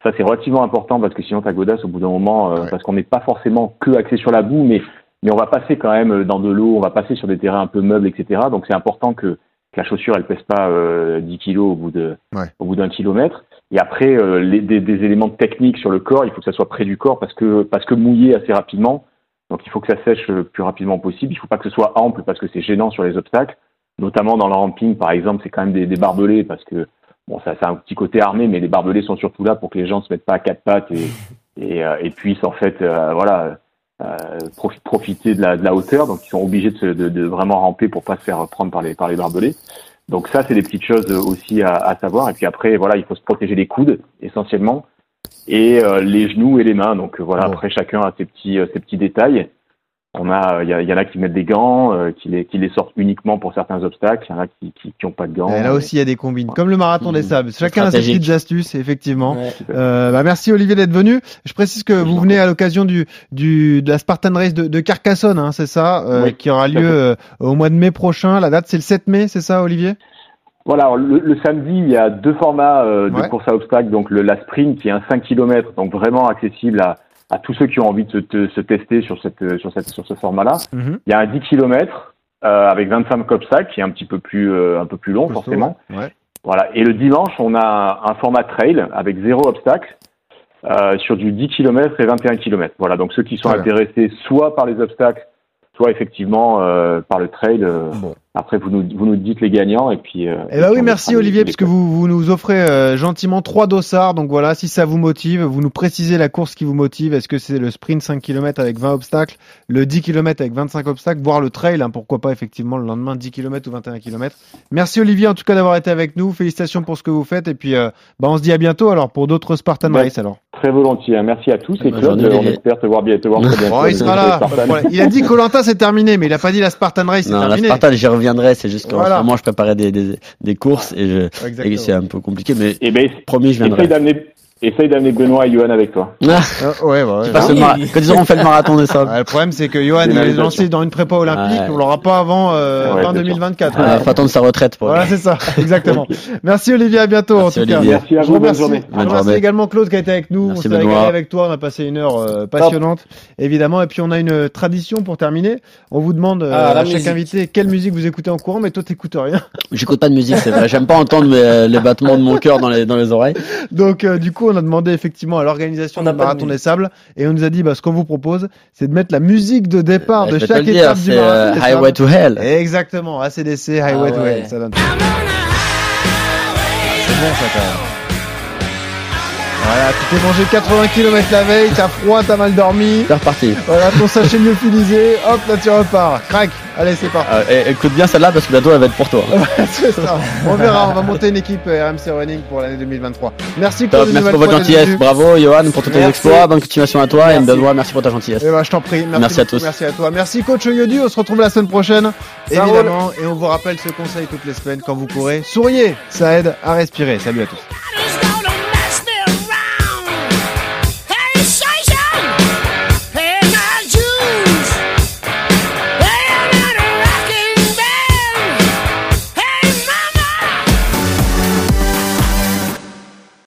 Ça, c'est relativement important parce que sinon, ta godasse au bout d'un moment, euh, Ouais. parce qu'on n'est pas forcément que axé sur la boue, mais, mais on va passer quand même dans de l'eau, on va passer sur des terrains un peu meubles, etc. Donc, c'est important que, que la chaussure, elle pèse pas euh, 10 kilos au bout de, Ouais. au bout d'un kilomètre. Et après, euh, des, des éléments techniques sur le corps, il faut que ça soit près du corps parce que, parce que mouillé assez rapidement. Donc il faut que ça sèche le plus rapidement possible. Il faut pas que ce soit ample parce que c'est gênant sur les obstacles, notamment dans le ramping par exemple, c'est quand même des, des barbelés parce que bon ça, ça a un petit côté armé, mais les barbelés sont surtout là pour que les gens se mettent pas à quatre pattes et, et, euh, et puissent en fait euh, voilà euh, profi- profiter de la, de la hauteur. Donc ils sont obligés de, de, de vraiment ramper pour pas se faire prendre par les par les barbelés. Donc ça c'est des petites choses aussi à, à savoir. Et puis après voilà il faut se protéger les coudes essentiellement et euh, les genoux et les mains. Donc euh, voilà après chacun a ses petits euh, ses petits détails. On a, il y, a- il y en a qui mettent des gants, euh, qui les, qui les sortent uniquement pour certains obstacles. Il y en a qui, qui, qui ont pas de gants. Et là aussi, il y a des combines. Comme le marathon des sables. Chacun a ses petites astuces, effectivement. Ouais. Euh, bah, merci Olivier d'être venu. Je précise que vous venez à l'occasion du, du de la Spartan Race de, de Carcassonne, hein, c'est ça, euh, Oui, qui aura lieu euh, au mois de mai prochain. La date c'est le 7 mai, c'est ça Olivier? Voilà, alors, le, le samedi, il y a deux formats euh, de Ouais. course à obstacles. Donc le, la sprint qui est un 5 km, donc vraiment accessible à, à tous ceux qui ont envie de se, te- se tester sur, cette, euh, sur, cette, sur ce format-là. Mhm. Il y a un 10 km euh, avec 25 obstacles qui est un petit peu plus, euh, un peu plus long forcément. Ouais. Voilà. Et le dimanche, on a un format trail avec zéro obstacle euh, sur du 10 km et 21 km. Voilà. Donc ceux qui sont intéressés soit par les obstacles, soit effectivement euh, par le trail. euh, Bon. Après, vous nous, vous nous dites les gagnants et puis. euh, Eh ben puis oui, merci Olivier, puisque vous, vous nous offrez euh, gentiment trois dossards. Donc voilà, si ça vous motive, vous nous précisez la course qui vous motive. Est-ce que c'est le sprint 5 km avec 20 obstacles, le 10 km avec 25 obstacles, voire le trail, hein, pourquoi pas effectivement le lendemain 10 km ou 21 km. Merci Olivier en tout cas d'avoir été avec nous. Félicitations pour ce que vous faites et puis euh, bah, on se dit à bientôt alors pour d'autres Spartan Ouais. Race alors. Très volontiers. hein. Merci à tous et Claude, on espère te voir bien, te voir très bientôt. Oh, il sera là. Il a dit Colanta c'est terminé, mais il a pas dit la Spartan Race c'est Non, la terminé. Spartan, j'y reviendrai. C'est juste qu'en Voilà. ce moment, je préparais des, des, des courses et, je, et Exactement. c'est un peu compliqué, mais Et ben, promis, je essaye viendrai. d'amener, essaye d'amener Benoît et Johan avec toi. Ah, Euh, ouais, ouais, mara- Quand ils auront fait le marathon des sables. Ouais, le problème c'est que Johan il est lancé dans une prépa olympique, Ouais. on l'aura pas avant euh, Ouais, fin bien sûr. 2024. Euh, faut attendre sa retraite pour. Voilà, c'est ça, exactement. Merci Olivier, à bientôt Merci, en tout cas. Merci à Je vous, bonne journée. je Bonne remercie également Claude qui a été avec nous. Merci, on s'est régalé avec toi, on a passé une heure euh, passionnante, évidemment. Et puis on a une tradition pour terminer. On vous demande euh, Ah, à chaque musique. invité quelle musique vous écoutez en courant, mais toi t'écoutes rien. J'écoute pas de musique, c'est vrai. J'aime pas entendre mes- les battements de mon cœur dans les, dans les oreilles. Donc euh, du coup, on a demandé effectivement à l'organisation On du marathon des sables et on nous a dit bah, ce qu'on vous propose, c'est de mettre la musique de départ Bah, de chaque étape du euh, marathon Highway to Hell. Exactement, ACDC, Highway to ouais. Hell, ça donne. Ah, C'est bon ça quand même. Voilà, tu t'es mangé 80 km la veille, t'as froid, t'as mal dormi. C'est reparti. Voilà, ton sachet lyophilisé, hop, là tu repars. Crac, allez c'est parti. Euh, et- écoute bien celle-là parce que bientôt elle va être pour toi. c'est ça. On verra, on va monter une équipe euh, RMC Running pour l'année 2023. Merci Top, Claude, une merci pour votre gentillesse. Bravo, Johan, pour tous tes exploits. Bonne continuation à toi. Et Merci. Benoît, merci pour ta gentillesse. Eh ben, je t'en prie. Merci, Merci à tous. Merci à toi. Merci coach Yodu. On se retrouve la semaine prochaine. Ça évidemment. Et on vous rappelle ce conseil toutes les semaines quand vous courez. Souriez. Ça aide à respirer. Salut à tous.